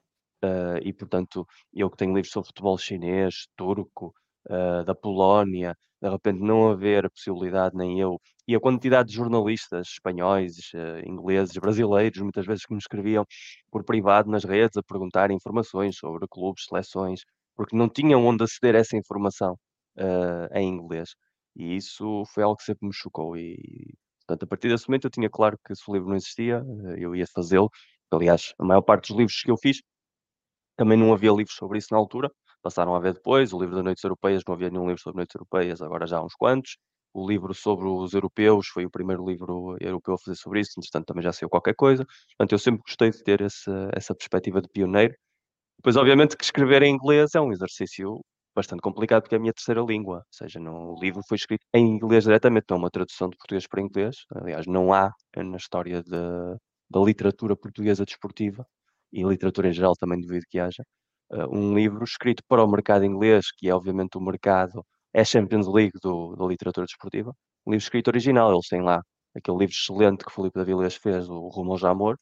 Uh, e, portanto, eu que tenho livros sobre futebol chinês, turco, uh, da Polónia, de repente não haver a possibilidade, nem eu, e a quantidade de jornalistas espanhóis, uh, ingleses, brasileiros, muitas vezes que me escreviam por privado nas redes a perguntar informações sobre clubes, seleções, porque não tinham onde aceder a essa informação uh, em inglês. E isso foi algo que sempre me chocou. E, portanto, a partir desse momento eu tinha claro que se o livro não existia, eu ia fazê-lo. Aliás, a maior parte dos livros que eu fiz, também não havia livros sobre isso na altura, passaram a haver depois. O livro das Noites Europeias, não havia nenhum livro sobre Noites Europeias, agora já há uns quantos. O livro sobre os europeus foi o primeiro livro europeu a fazer sobre isso, entretanto também já saiu qualquer coisa. Portanto, eu sempre gostei de ter essa, essa perspectiva de pioneiro. Depois, obviamente, que escrever em inglês é um exercício bastante complicado porque é a minha terceira língua, ou seja, no, o livro foi escrito em inglês diretamente, não é uma tradução de português para inglês. Aliás, não há na história de, da literatura portuguesa desportiva e literatura em geral também duvido que haja uh, um livro escrito para o mercado inglês, que é obviamente o mercado, é Champions League do, da literatura desportiva, um livro escrito original, eles têm lá aquele livro excelente que Felipe Davilés fez, o Rumo ao Jamor,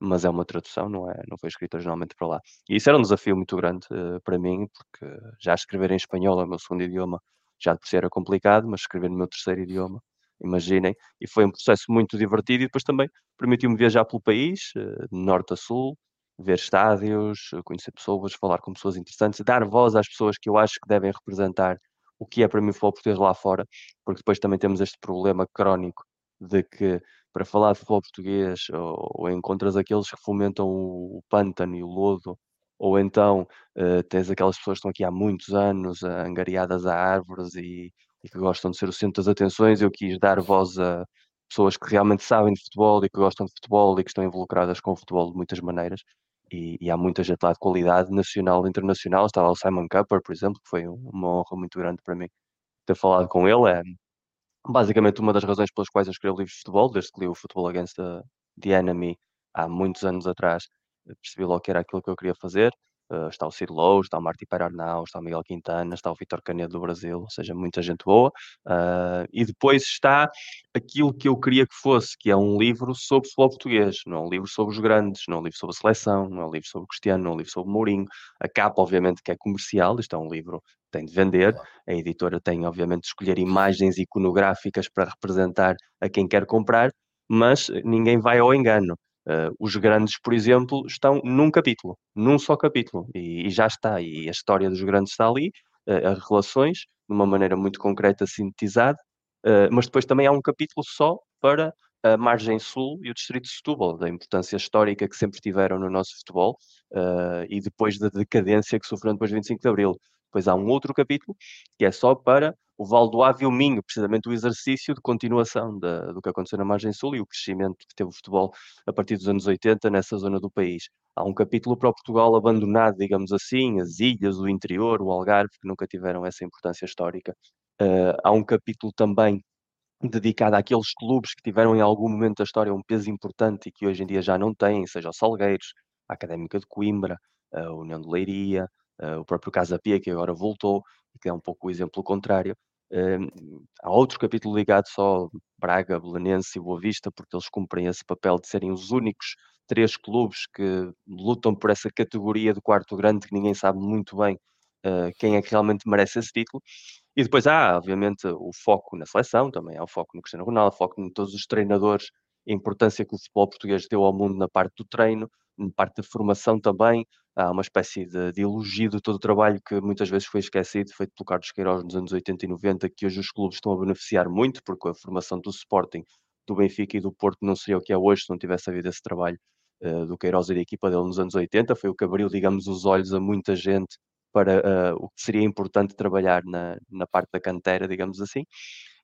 mas é uma tradução, não, é, não foi escrito originalmente para lá. E isso era um desafio muito grande uh, para mim, porque já escrever em espanhol é o meu segundo idioma, já de por si era complicado, mas escrever no meu terceiro idioma, imaginem, e foi um processo muito divertido e depois também permitiu-me viajar pelo país, uh, norte a sul, ver estádios, conhecer pessoas, falar com pessoas interessantes, dar voz às pessoas que eu acho que devem representar o que é para mim o futebol português lá fora, porque depois também temos este problema crónico de que para falar de futebol português ou, ou encontras aqueles que fomentam o, o pântano e o lodo, ou então uh, tens aquelas pessoas que estão aqui há muitos anos uh, angariadas a árvores e, e, que gostam de ser o centro das atenções. Eu quis dar voz a pessoas que realmente sabem de futebol e que gostam de futebol e que estão involucradas com o futebol de muitas maneiras e, e há muita gente lá de qualidade nacional e internacional. Estava o Simon Cupper, por exemplo, que foi uma honra muito grande para mim ter falado com ele. É basicamente uma das razões pelas quais eu escrevi livros de futebol, desde que li o Futebol Against the, the Enemy há muitos anos atrás, percebi logo que era aquilo que eu queria fazer. Uh, está o Cid Lowe, está o Marti Perarnau, está o Miguel Quintana, está o Vitor Canedo do Brasil, ou seja, muita gente boa. Uh, e depois está aquilo que eu queria que fosse, que é um livro sobre futebol português, não é um livro sobre os grandes, não é um livro sobre a seleção, não é um livro sobre o Cristiano, não é um livro sobre o Mourinho. A capa, obviamente, que é comercial, isto é um livro tem de vender. A editora tem, obviamente, de escolher imagens iconográficas para representar a quem quer comprar, mas ninguém vai ao engano. Uh, os grandes, por exemplo, estão num capítulo, num só capítulo, e, e já está. E a história dos grandes está ali, uh, as relações, de uma maneira muito concreta, sintetizada, uh, mas depois também há um capítulo só para a margem sul e o distrito de Setúbal, da importância histórica que sempre tiveram no nosso futebol e depois da decadência que sofreram depois de 25 de Abril. Depois há um outro capítulo que é só para o Val do Ave e o Minho, precisamente o exercício de continuação da, do que aconteceu na margem sul e o crescimento que teve o futebol a partir dos anos 80 nessa zona do país. Há um capítulo para o Portugal abandonado, digamos assim, as ilhas, o interior, o Algarve, que nunca tiveram essa importância histórica. Uh, há um capítulo também dedicado àqueles clubes que tiveram em algum momento da história um peso importante e que hoje em dia já não têm, seja o Salgueiros, a Académica de Coimbra, a União de Leiria, uh, o próprio Casa Pia, que agora voltou, que é um pouco o exemplo contrário. Uh, há outro capítulo ligado só Braga, Belenense e Boa Vista, porque eles cumprem esse papel de serem os únicos três clubes que lutam por essa categoria do quarto grande, que ninguém sabe muito bem uh, quem é que realmente merece esse título. E depois há, obviamente, o foco na seleção, também há o foco no Cristiano Ronaldo, foco em todos os treinadores, a importância que o futebol português deu ao mundo na parte do treino, na parte de formação também. Há uma espécie de, de elogio de todo o trabalho que muitas vezes foi esquecido, feito pelo Carlos Queiroz nos anos 80 e 90, que hoje os clubes estão a beneficiar muito, porque a formação do Sporting, do Benfica e do Porto não seria o que é hoje se não tivesse havido esse trabalho uh, do Queiroz e da equipa dele nos anos 80. Foi o que abriu, digamos, os olhos a muita gente para uh, o que seria importante trabalhar na, na parte da cantera, digamos assim.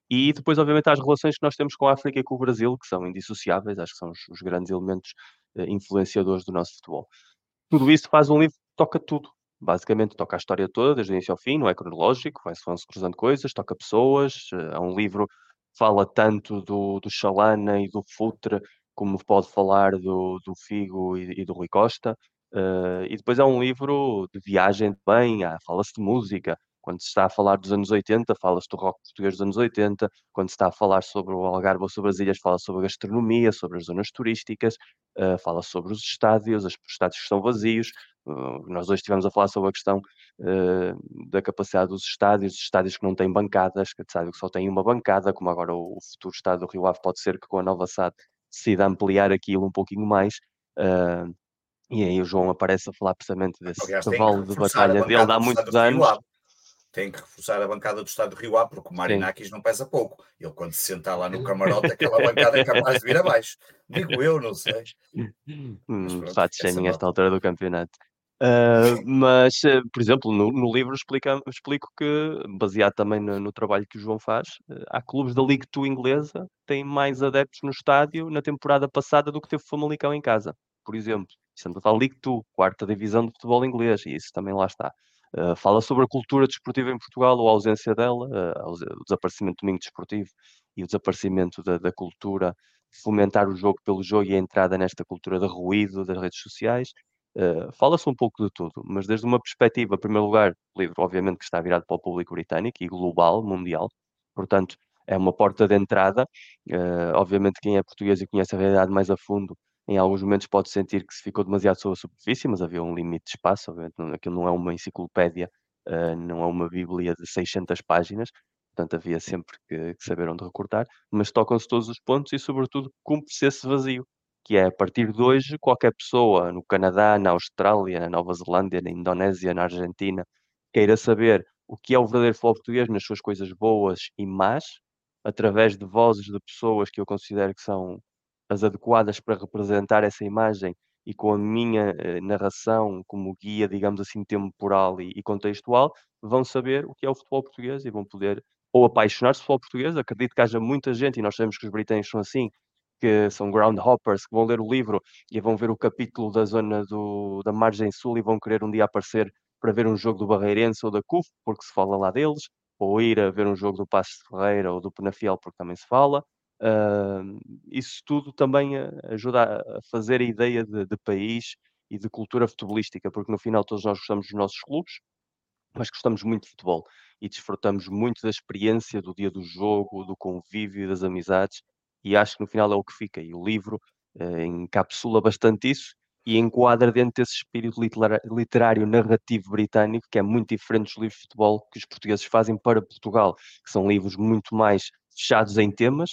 E depois, obviamente, há as relações que nós temos com a África e com o Brasil, que são indissociáveis, acho que são os, os grandes elementos uh, influenciadores do nosso futebol. Tudo isso faz um livro que toca tudo. Basicamente, toca a história toda, desde o início ao fim, não é cronológico, vai-se cruzando coisas, toca pessoas. Uh, é um livro que fala tanto do, do Chalana e do Futre, como pode falar do, do Figo e, e do Rui Costa. Uh, e depois é um livro de viagem também, ah, fala-se de música. Quando se está a falar dos anos 80, fala-se do rock português dos anos 80. Quando se está a falar sobre o Algarve ou sobre as ilhas, fala sobre a gastronomia, sobre as zonas turísticas, uh, fala sobre os estádios, os estádios que estão vazios. Uh, nós hoje estivemos a falar sobre a questão da capacidade dos estádios, os estádios que não têm bancadas, que estádio que só tem uma bancada, como agora o, futuro estádio do Rio Ave pode ser que com a nova SAD decida ampliar aquilo um pouquinho mais. Uh, e aí o João aparece a falar precisamente desse Aliás, cavalo de batalha dele há muitos anos. Tem que reforçar a bancada do Estado do Rio A, porque o Marinakis não pesa pouco. Ele, quando se sentar lá no camarote, aquela bancada é capaz de vir abaixo. Digo eu, não sei. Hum, fato cheio nesta altura do campeonato. Uh, mas, uh, por exemplo, no, no livro explica, explico que, baseado também no, no, trabalho que o João faz, uh, há clubes da League 2 inglesa que têm mais adeptos no estádio na temporada passada do que teve o Famalicão em casa, por exemplo. Estamos a falar League 2, quarta divisão de futebol inglês, e isso também lá está. Uh, fala sobre a cultura desportiva em Portugal, ou a ausência dela, uh, o desaparecimento do domingo desportivo e o desaparecimento da, da, cultura, fomentar o jogo pelo jogo e a entrada nesta cultura de ruído das redes sociais. Uh, Fala-se um pouco de tudo, mas desde uma perspectiva, em primeiro lugar, o livro obviamente que está virado para o público britânico e global, mundial, portanto é uma porta de entrada. obviamente quem é português e conhece a realidade mais a fundo em alguns momentos pode sentir que se ficou demasiado sobre a superfície, mas havia um limite de espaço, obviamente, não, aquilo não é uma enciclopédia, uh, não é uma bíblia de 600 páginas, portanto havia sempre que, que saber onde recortar, mas tocam-se todos os pontos e, sobretudo, cumpre-se esse vazio, que é, a partir de hoje, qualquer pessoa no Canadá, na Austrália, na Nova Zelândia, na Indonésia, na Argentina, queira saber o que é o verdadeiro futebol português nas suas coisas boas e más, através de vozes de pessoas que eu considero que são as adequadas para representar essa imagem e com a minha eh, narração como guia, digamos assim, temporal e, e, contextual, vão saber o que é o futebol português e vão poder ou apaixonar-se pelo português. Acredito que haja muita gente, e nós sabemos que os britânicos são assim, que são groundhoppers, que vão ler o livro e vão ver o capítulo da zona do, da margem sul e vão querer um dia aparecer para ver um jogo do Barreirense ou da CUF, porque se fala lá deles, ou ir a ver um jogo do Passo de Ferreira ou do Penafiel, porque também se fala, isso tudo também ajuda a fazer a ideia de, de, país e de cultura futebolística, porque no final todos nós gostamos dos nossos clubes, mas gostamos muito de futebol e desfrutamos muito da experiência do dia do jogo, do convívio, das amizades, e acho que no final é o que fica. E o livro uh, encapsula bastante isso e enquadra dentro desse espírito literário narrativo britânico, que é muito diferente dos livros de futebol que os portugueses fazem para Portugal, que são livros muito mais fechados em temas,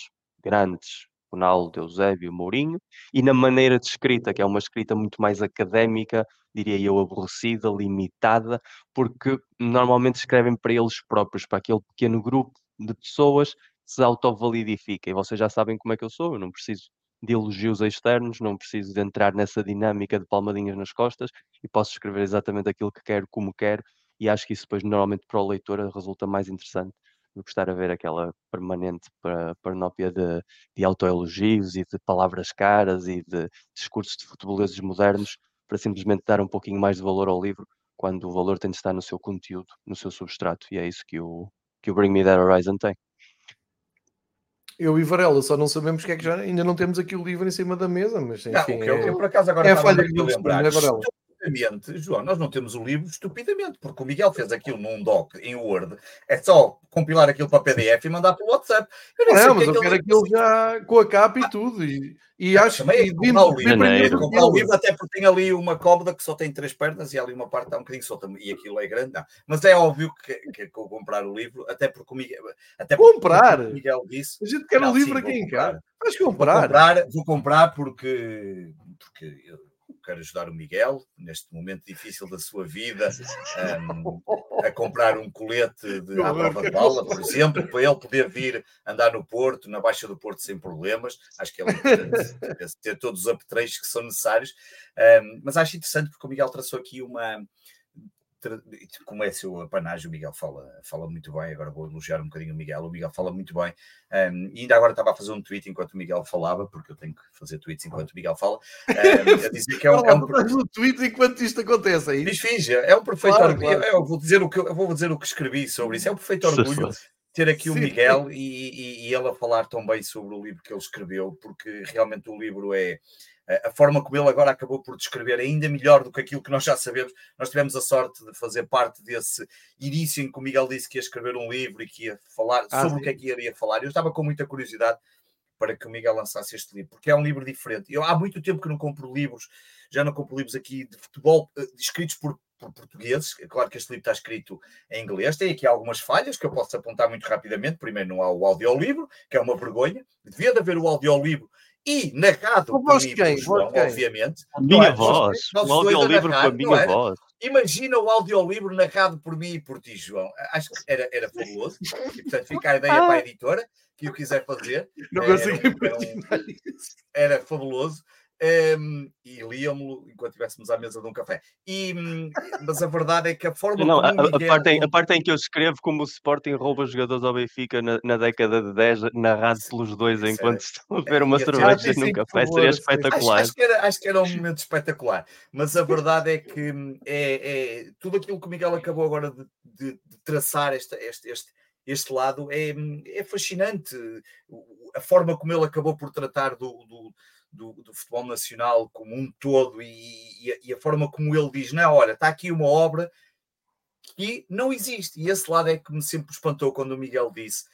grandes, Ronaldo, Eusébio, Mourinho, e na maneira de escrita, que é uma escrita muito mais académica, diria eu, aborrecida, limitada, porque normalmente escrevem para eles próprios, para aquele pequeno grupo de pessoas que se autovalidifica. E vocês já sabem como é que eu sou, eu não preciso de elogios externos, não preciso de entrar nessa dinâmica de palmadinhas nas costas e posso escrever exatamente aquilo que quero, como quero, e acho que isso depois normalmente para o leitor resulta mais interessante que estar a ver aquela permanente parnópia de, de autoelogios e de palavras caras e de discursos de futebolistas modernos para simplesmente dar um pouquinho mais de valor ao livro, quando o valor tem de estar no seu conteúdo, no seu substrato, e é isso que o, que o Bring Me That Horizon tem. Eu e Varela só não sabemos que é que já ainda não temos aqui o livro em cima da mesa, mas enfim. Não, eu, eu, por acaso agora é a falha que eu lembrar. É? Estupidamente, João, nós não temos o livro estupidamente, porque o Miguel fez aquilo num doc em Word, é só compilar aquilo para PDF e mandar para o WhatsApp. Eu não, não mas é eu quero aquilo já com a capa e tudo. E, e acho que comprar o livro, comprar o livro, até porque tem ali uma cómoda que só tem três pernas e ali uma parte está um bocadinho solta e aquilo é grande. Não. Mas é óbvio que, que, que eu comprar o livro, até porque o Miguel, até comprar. O Miguel disse. A gente quer o livro aqui em casa. Vais comprar. Vou comprar, vou comprar porque, porque eu, quero ajudar o Miguel, neste momento difícil da sua vida, um, a comprar um colete de à prova de bala, por exemplo, para ele poder vir andar no Porto, na Baixa do Porto, sem problemas. Acho que é importante ter todos os apetrechos que são necessários. Um, mas acho interessante porque o Miguel traçou aqui uma, como é seu apanágio, o Miguel fala, fala muito bem. Agora vou elogiar um bocadinho o Miguel. O Miguel fala muito bem. Um, e ainda agora estava a fazer um tweet enquanto o Miguel falava, porque eu tenho que fazer tweets enquanto o Miguel fala. Um, a dizer que é um. é um... Faz um tweet enquanto isto acontece aí. Fiz, fiz. É um perfeito claro, orgulho. Claro. Eu, vou dizer o que, eu vou dizer o que escrevi sobre isso. É um perfeito orgulho ter aqui o Miguel e, e, e ele a falar tão bem sobre o livro que ele escreveu, porque realmente o livro é a forma como ele agora acabou por descrever ainda melhor do que aquilo que nós já sabemos. Nós tivemos a sorte de fazer parte desse início em que o Miguel disse que ia escrever um livro e que ia falar ah, sobre sim. o que é que iria falar. Eu estava com muita curiosidade para que o Miguel lançasse este livro, porque é um livro diferente. Eu há muito tempo que não compro livros, já não compro livros aqui de futebol uh, escritos por, por, portugueses. É claro que este livro está escrito em inglês, tem aqui algumas falhas que eu posso apontar muito rapidamente. Primeiro, não há o audiolivro, que é uma vergonha. Devia de haver o audiolivro e narrado por mim, quem? João, obviamente. A minha é? voz, o audiolivro com a minha voz. Imagina o audiolivro narrado por mim e por ti, João. Acho que era, era fabuloso. E, portanto, fica a ideia para a editora que o quiser fazer. Não consigo imaginar isso. Era fabuloso. Um, e líamos enquanto estivéssemos à mesa de um café. E, hum, mas a verdade é que a forma não, a, a, parte em, a parte em que eu escrevo como o Sporting rouba jogadores ao Benfica na, na década de 10, narrado pelos dois Isso enquanto é, estão a ver uma cerveja num café, seria espetacular. Acho, acho, que era, acho que era um momento espetacular, mas a verdade é que hum, é, é tudo aquilo que o Miguel acabou agora de, de, de traçar este, este, este, este lado é, hum, é fascinante. A forma como ele acabou por tratar do, do do, do, futebol nacional como um todo e, e, a, e, a, forma como ele diz: não, olha, está aqui uma obra que não existe. E esse lado é que me sempre espantou quando o Miguel disse.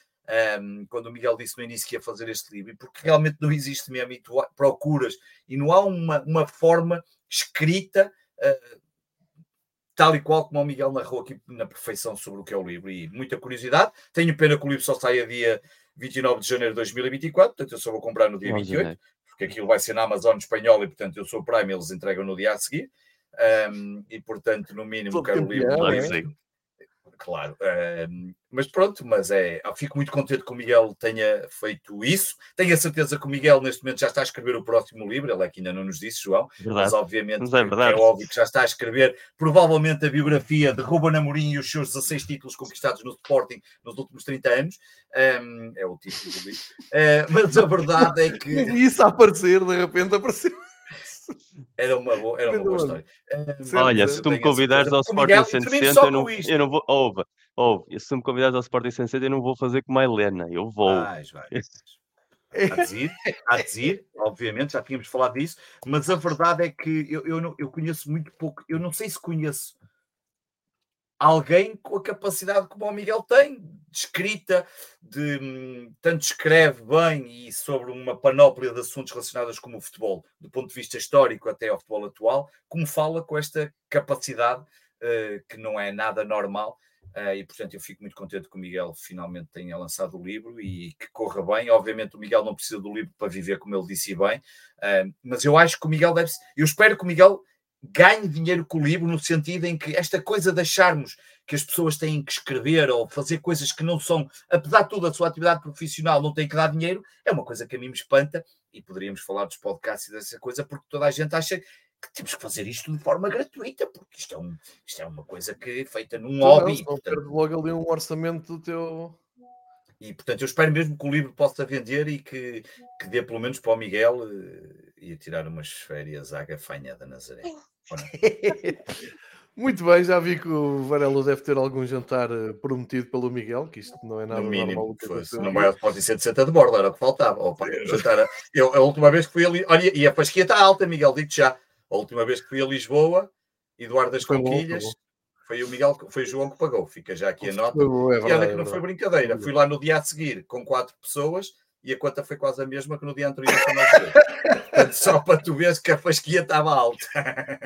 Um, quando o Miguel disse no início que ia fazer este livro, porque realmente não existe mesmo, e tu procuras, e não há uma, uma forma escrita uh, tal e qual como o Miguel narrou aqui na perfeição sobre o que é o livro, e muita curiosidade. Tenho pena que o livro só saia dia 29 de janeiro de 2024, portanto eu só vou comprar no dia 28 porque aquilo vai ser na Amazon espanhol e, portanto, eu sou Prime, eles entregam no dia a seguir. Um, e, portanto, no mínimo, quero o livro. Claro, um, mas pronto, mas é, fico muito contente que o Miguel tenha feito isso. Tenho a certeza que o Miguel, neste momento, já está a escrever o próximo livro. Ele aqui ainda não nos disse, João, verdade. mas obviamente mas é, é, óbvio que já está a escrever provavelmente a biografia de Ruben Amorim e os seus 16 títulos conquistados no Sporting nos últimos 30 anos. Um, é o título do livro. Uh, mas a verdade é que. Isso a aparecer, de repente apareceu. Era uma boa, era uma boa história. Olha, se tu me convidares ao Sporting 160, eu não, eu não vou. Ouve, ouve, se tu me convidares ao Sporting 160, eu não vou fazer como a Helena, eu vou. Vais, vais. Há de ir, há de ir, obviamente, já tínhamos falado disso, mas a verdade é que eu, eu, não, eu conheço muito pouco, eu não sei se conheço alguém com a capacidade como o Miguel tem, de escrita, de hum, tanto escreve bem e sobre uma panóplia de assuntos relacionados com o futebol, do ponto de vista histórico até ao futebol atual, como fala com esta capacidade uh, que não é nada normal. Uh, e portanto eu fico muito contente que o Miguel finalmente tenha lançado o livro e que corra bem. Obviamente o Miguel não precisa do livro para viver, como ele disse bem, uh, mas eu acho que o Miguel deve. Eu espero que o Miguel ganhe dinheiro com o livro, no sentido em que esta coisa de acharmos que as pessoas têm que escrever ou fazer coisas que não são, apesar de tudo, a sua atividade profissional não tem que dar dinheiro, é uma coisa que a mim me espanta e poderíamos falar dos podcasts e dessa coisa, porque toda a gente acha que temos que fazer isto de forma gratuita, porque isto é, um, isto é uma coisa que é feita num então, hobby. Não, portanto... logo ali um orçamento do teu. E portanto, eu espero mesmo que o livro possa vender e que, que dê pelo menos para o Miguel uh, e tirar umas férias à gafanha da Nazaré. Muito bem, já vi que o Varelo deve ter algum jantar eh, prometido pelo Miguel, que isto não é nada no mínimo, normal. Fosse, não vai pode ser de 60 de borda, era o que faltava. Opa, jantar, eu, a última vez que fui ali, olha, e a fasquia está alta, Miguel, digo já. A última vez que fui a Lisboa, Eduardo das foi Conquilhas. Bom, foi o Miguel, foi o João que pagou. Fica já aqui a nota. É verdade, e olha que não foi brincadeira. Fui lá no dia a seguir com quatro pessoas e a conta foi quase a mesma que no dia anterior. Portanto, só para tu veres que a fasquia estava alta.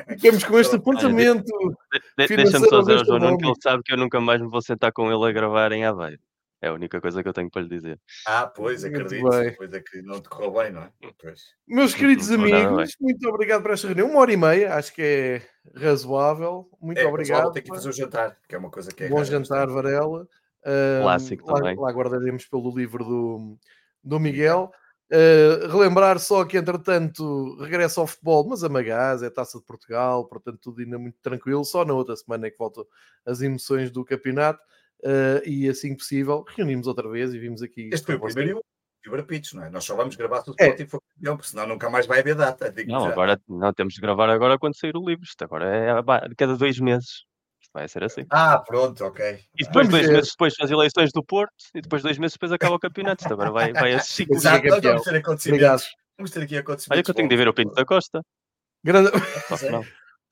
Ficamos com este apontamento. De, de, Deixa-me só dizer ao João Nuno que ele sabe que eu nunca mais me vou sentar com ele a gravar em Aveiro. É a única coisa que eu tenho para lhe dizer. Ah, pois, acredito. Pois é que não te correu bem, não é? Pois. Meus queridos amigos, muito obrigado por esta reunião. Uma hora e meia, acho que é razoável. Muito é, obrigado. Vou ter que fazer o jantar, que é uma coisa que é. Bom jantar, Varela. Clássico lá, também. Lá guardaremos pelo livro do, do Miguel. Uh, relembrar só que, entretanto, regressa ao futebol, mas a Magás é Taça de Portugal, portanto, tudo ainda muito tranquilo. Só na outra semana é que voltam as emoções do campeonato. Uh, e assim que possível, reunimos outra vez e vimos aqui. Este foi o primeiro Fibra Pitch, não é? Nós só vamos gravar se o Sporting é. for campeão, porque senão nunca mais vai haver data. Não, já. agora não temos de gravar agora quando sair o livro. Isto agora é cada dois meses. Vai ser assim. Ah, pronto, ok. E depois, dois meses depois, as eleições do Porto, e depois, dois meses depois, acaba o campeonato. Isto agora vai, vai a ciclo. Exato, nós vamos ter acontecimentos. Vamos ter aqui acontecimentos. Olha que eu tenho de ver o Pinto da Costa. Grande...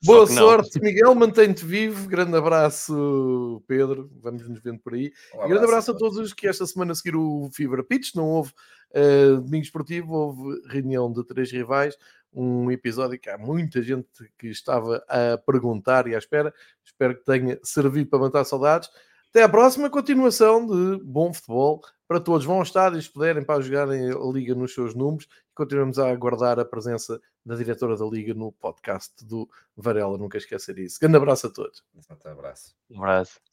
Boa sorte, Miguel. Mantém-te vivo. Grande abraço, Pedro. Vamos nos vendo por aí. Um abraço, grande abraço a todos os que esta semana seguiram o Fibra Pitch. Não houve uh, domingo esportivo, houve reunião de três rivais. Um episódio que há muita gente que estava a perguntar e à espera. Espero que tenha servido para matar saudades. Até à próxima continuação de bom futebol para todos. Vão ao estádio se puderem para jogarem a Liga nos seus números. Continuamos a aguardar a presença da diretora da Liga no podcast do Varela. Nunca esquecer isso. Grande abraço a todos. Um abraço. Um abraço.